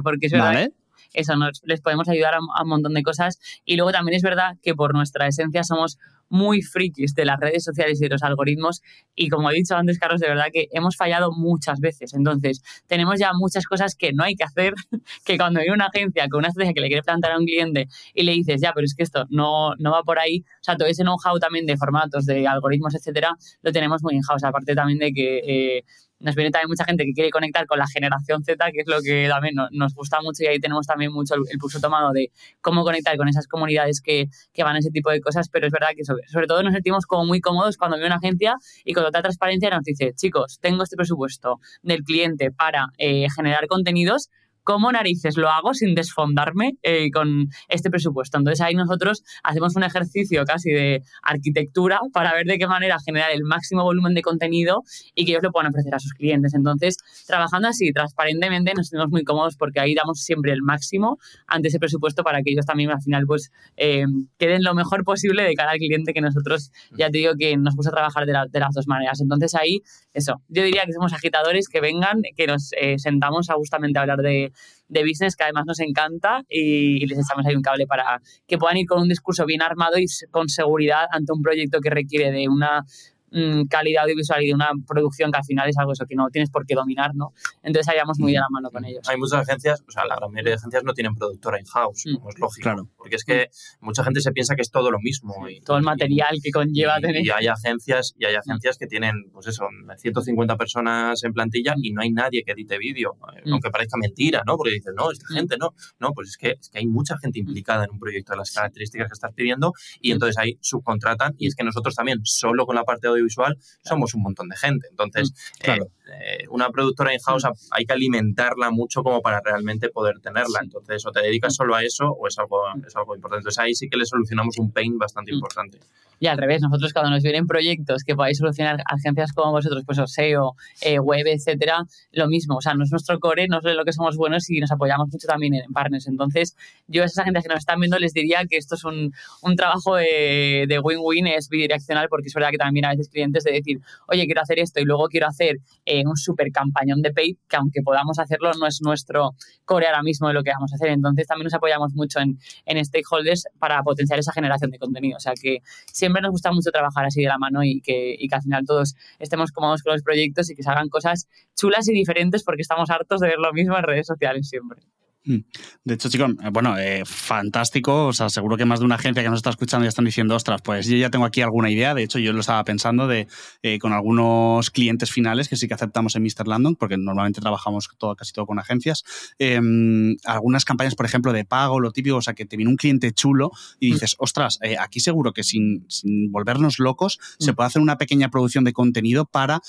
porque es verdad eso, nos, les podemos ayudar a, un montón de cosas. Y luego también es verdad que por nuestra esencia somos muy frikis de las redes sociales y de los algoritmos y como he dicho antes, Carlos, de verdad que hemos fallado muchas veces. Entonces, tenemos ya muchas cosas que no hay que hacer, que cuando hay una agencia con una estrategia que le quiere plantar a un cliente y le dices, ya, pero es que esto no, no va por ahí, o sea, todo ese know-how también de formatos, de algoritmos, etcétera, lo tenemos muy in-house, aparte también de que... Eh, nos viene también mucha gente que quiere conectar con la generación Z, que es lo que también nos gusta mucho y ahí tenemos también mucho el, pulso tomado de cómo conectar con esas comunidades que, que, van a ese tipo de cosas, pero es verdad que sobre, todo nos sentimos como muy cómodos cuando viene una agencia y con total transparencia nos dice, chicos, tengo este presupuesto del cliente para eh, generar contenidos, ¿cómo narices lo hago sin desfondarme eh, con este presupuesto? Entonces ahí nosotros hacemos un ejercicio casi de arquitectura para ver de qué manera generar el máximo volumen de contenido y que ellos lo puedan ofrecer a sus clientes. Entonces, trabajando así transparentemente nos sentimos muy cómodos porque ahí damos siempre el máximo ante ese presupuesto para que ellos también al final pues eh, queden lo mejor posible de cara al cliente que nosotros ya te digo que nos gusta trabajar de, de las dos maneras. Entonces ahí, eso, yo diría que somos agitadores que vengan, que nos eh, sentamos a justamente hablar de de business que además nos encanta y, les echamos ahí un cable para que puedan ir con un discurso bien armado y con seguridad ante un proyecto que requiere de una Mm, calidad audiovisual y de una producción que al final es algo eso que no tienes por qué dominar, ¿no? Entonces ahí vamos muy de la mano con ellos. Hay muchas agencias, o sea, la gran mayoría de agencias no tienen productora in-house, mm. como es lógico. Claro. Porque es que mucha gente se piensa que es todo lo mismo. Y, todo el material que conlleva tener. Y hay agencias, y hay agencias que tienen, pues eso, 150 personas en plantilla y no hay nadie que edite vídeo, mm. aunque parezca mentira, ¿no? Porque dices, no, esta gente no. No, pues es que, es que hay mucha gente implicada en un proyecto de las características que estás pidiendo y entonces ahí subcontratan y es que nosotros también, solo con la parte audiovisual, somos un montón de gente. Entonces, mm, eh, eh, una productora in-house mm. hay que alimentarla mucho como para realmente poder tenerla. Entonces, o te dedicas solo a eso o es algo, es algo importante. Entonces, ahí sí que le solucionamos un pain bastante importante. Y al revés, nosotros cuando nos vienen proyectos que podáis solucionar agencias como vosotros, pues SEO, eh, web, etcétera, lo mismo. O sea, no es nuestro core, no es lo que somos buenos y nos apoyamos mucho también en partners. Entonces, yo a esas agencias que nos están viendo les diría que esto es un, un trabajo de win-win, es bidireccional, porque es verdad que también a veces clientes de decir, oye, quiero hacer esto y luego quiero hacer eh, un super campañón de paid, que aunque podamos hacerlo, no es nuestro core ahora mismo de lo que vamos a hacer. Entonces, también nos apoyamos mucho en, en stakeholders para potenciar esa generación de contenido. O sea, que siempre nos gusta mucho trabajar así de la mano y que, y que al final todos estemos cómodos con los proyectos y que se hagan cosas chulas y diferentes porque estamos hartos de ver lo mismo en redes sociales siempre. Mm. De hecho, chicos, eh, bueno, eh, fantástico. O sea, seguro que más de una agencia que nos está escuchando ya están diciendo, ostras, pues yo ya tengo aquí alguna idea. De hecho, yo lo estaba pensando de eh, con algunos clientes finales que sí que aceptamos en Mr. Landon, porque normalmente trabajamos todo, casi todo con agencias. Em, algunas campañas, por ejemplo, de pago, lo típico, o sea, que te viene un cliente chulo y mm. dices, ostras, aquí seguro que sin, volvernos locos se mm. puede hacer una pequeña producción de contenido para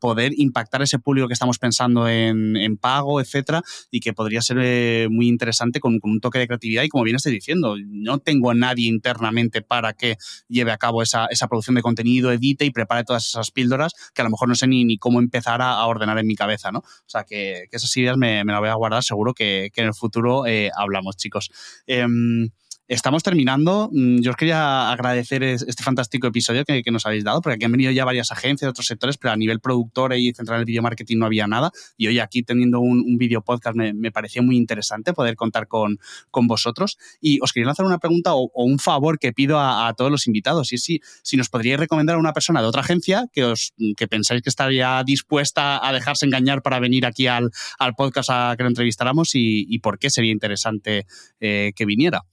poder impactar ese público que estamos pensando en, en pago, etcétera, y que podría ser muy interesante con, un toque de creatividad y como bien estoy diciendo, no tengo a nadie internamente para que lleve a cabo esa, producción de contenido, edite y prepare todas esas píldoras que a lo mejor no sé ni, cómo empezar a, ordenar en mi cabeza, ¿no? O sea, que, esas ideas me, me las voy a guardar, seguro que, en el futuro eh, hablamos, chicos. Em, Estamos terminando. Mm, yo os quería agradecer este fantástico episodio que, nos habéis dado, porque aquí han venido ya varias agencias de otros sectores, pero a nivel productor y central el video marketing no había nada. Y hoy aquí teniendo un, un video podcast me, me, parecía muy interesante poder contar con, con, vosotros. Y os quería lanzar una pregunta o, un favor que pido a, todos los invitados. Y es si, si nos podríais recomendar a una persona de otra agencia que, os, que pensáis que estaría dispuesta a dejarse engañar para venir aquí al, al podcast a que lo entrevistáramos y, y por qué sería interesante eh, que viniera.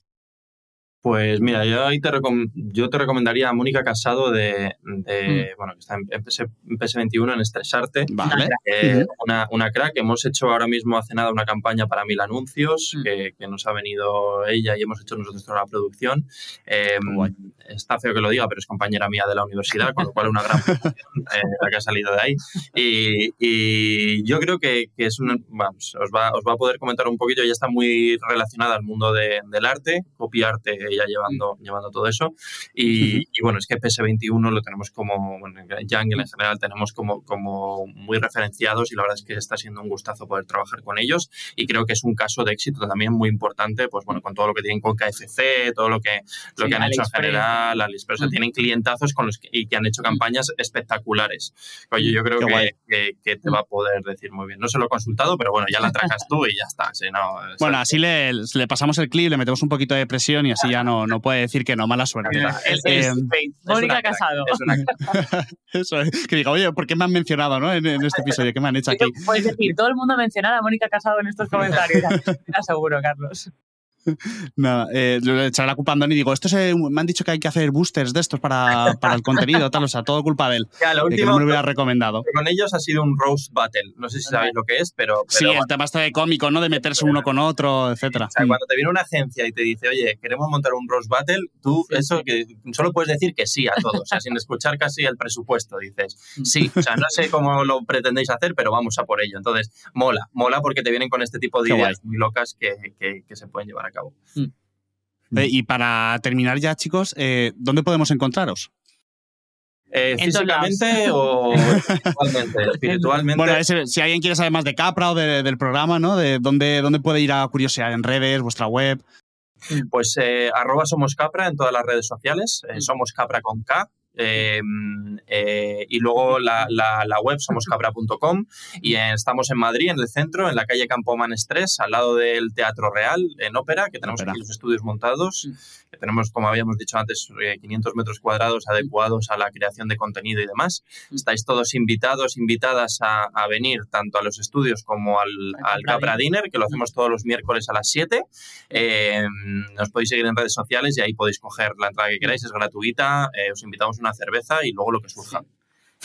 Pues mira, yo ahí te, yo te recomendaría a Mónica Casado de, de mm. bueno, que está en, PS, 21 en Estresarte. Vale. una, una, crack. Hemos hecho ahora mismo hace nada una campaña para mil anuncios mm. que, que, nos ha venido ella y hemos hecho nosotros toda la producción. Eh, está feo que lo diga, pero es compañera mía de la universidad, con lo cual una gran eh, la que ha salido de ahí. Y, y yo creo que, que es un, vamos, os va, os va a poder comentar un poquito, ella está muy relacionada al mundo de, del arte, copiarte ella llevando, mm. llevando todo eso. Y, bueno, es que PS21 lo tenemos como, bueno, Jungle en general tenemos como, como muy referenciados y la verdad es que está siendo un gustazo poder trabajar con ellos y creo que es un caso de éxito también muy importante, pues bueno, con todo lo que tienen con KFC, todo lo que, lo que han hecho en general, AliExpress, mm. tienen clientazos con los que, y que han hecho mm. campañas espectaculares. Oye, yo creo que, que, te va a poder decir muy bien. No se lo he consultado, pero bueno, ya la trajas tú y ya está. bueno, así le, le, pasamos el clip, le metemos un poquito de presión y así ya no, no puede decir que no, mala suerte. Eh, Mónica Casado. Eso es. Que diga, oye, ¿por qué me han mencionado ¿no? en, este episodio? ¿Qué me han hecho aquí? Puedes decir, todo el mundo menciona a Mónica Casado en estos comentarios. seguro, Carlos. Nada, eh, le echaré la culpa a Andoni y digo, esto me han dicho que hay que hacer boosters de estos para, para el contenido, tal, o sea, todo culpa de él. Ya, lo último, que no me lo hubiera recomendado. Con ellos ha sido un roast battle, no sé si sabéis lo que es, pero... sí, el tema está de cómico, ¿no? De meterse uno con otro, etcétera. O sea, cuando te viene una agencia y te dice, oye, queremos montar un roast battle, tú eso que solo puedes decir que sí a todo, o sea, sin escuchar casi el presupuesto, dices, mm. sí, o sea, no sé cómo lo pretendéis hacer, pero vamos a por ello. Entonces, mola, mola porque te vienen con este tipo de ideas muy locas que, que, se pueden llevar a cabo. Mm. Eh, y para terminar ya, chicos, eh, ¿dónde podemos encontraros? Eh, físicamente o espiritualmente, Bueno, si alguien quiere saber más de Capra o del programa, ¿no? De dónde, dónde puede ir a curiosear en redes, vuestra web. Pues arroba somos Capra en todas las redes sociales, somos Capra con K, Em, eh, y luego la, la, web somoscabra.com y estamos en Madrid, en el centro, en la calle Campomanes 3, al lado del Teatro Real, en Ópera, que tenemos aquí los estudios montados, mm. que tenemos, como habíamos dicho antes, 500 eh, metros cuadrados adecuados a la creación de contenido y demás. Mm. Estáis todos invitados, invitadas a, venir tanto a los estudios como al, al Capra Dinner, que lo hacemos todos los miércoles a las 7. Em, nos podéis seguir en redes sociales y ahí podéis coger la entrada que queráis, es gratuita. Eh, os invitamos una cerveza y luego lo que surja.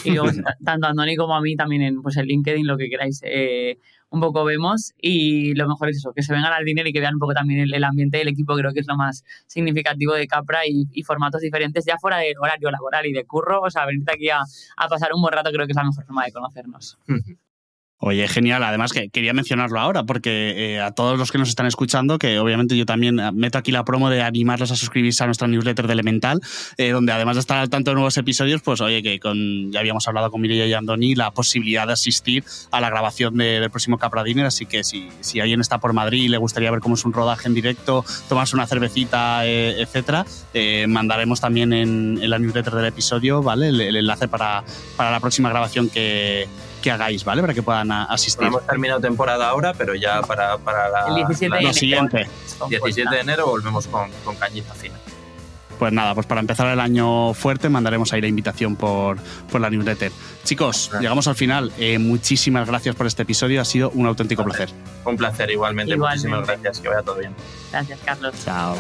Y tanto a Andoni como a mí también en pues, el LinkedIn, lo que queráis, eh, un poco vemos. Y lo mejor es eso, que se vengan al dinero y que vean un poco también el, ambiente del equipo, creo que es lo más significativo de Capra y, formatos diferentes, ya fuera del horario laboral y de curro. O sea, venirte aquí a, a, pasar un buen rato creo que es la mejor forma de conocernos. Oye, genial. Además que quería mencionarlo ahora porque eh, a todos los que nos están escuchando, que obviamente yo también eh, meto aquí la promo de animarlos a suscribirse a nuestra newsletter de Elemental, eh, donde además de estar al tanto de nuevos episodios, pues oye, que con, ya habíamos hablado con Mireia y Andoni la posibilidad de asistir a la grabación del próximo Capra Dinner, así que si, si, alguien está por Madrid y le gustaría ver cómo es un rodaje en directo, tomarse una cervecita, etcétera, mandaremos también en, la newsletter del episodio, ¿vale? El, el enlace para, para la próxima grabación que que hagáis, ¿vale? Para que puedan asistir. hemos terminado temporada ahora, pero ya para, para la, el 17 de enero. siguiente. 17 de enero volvemos con, con cañita fina. Pues nada, pues para empezar el año fuerte mandaremos ahí la invitación por, por la newsletter. Chicos, llegamos al final. Eh, muchísimas gracias por este episodio, ha sido un auténtico placer. Un placer igualmente. igualmente. Muchísimas gracias, que vaya todo bien. Gracias, Carlos. Chao.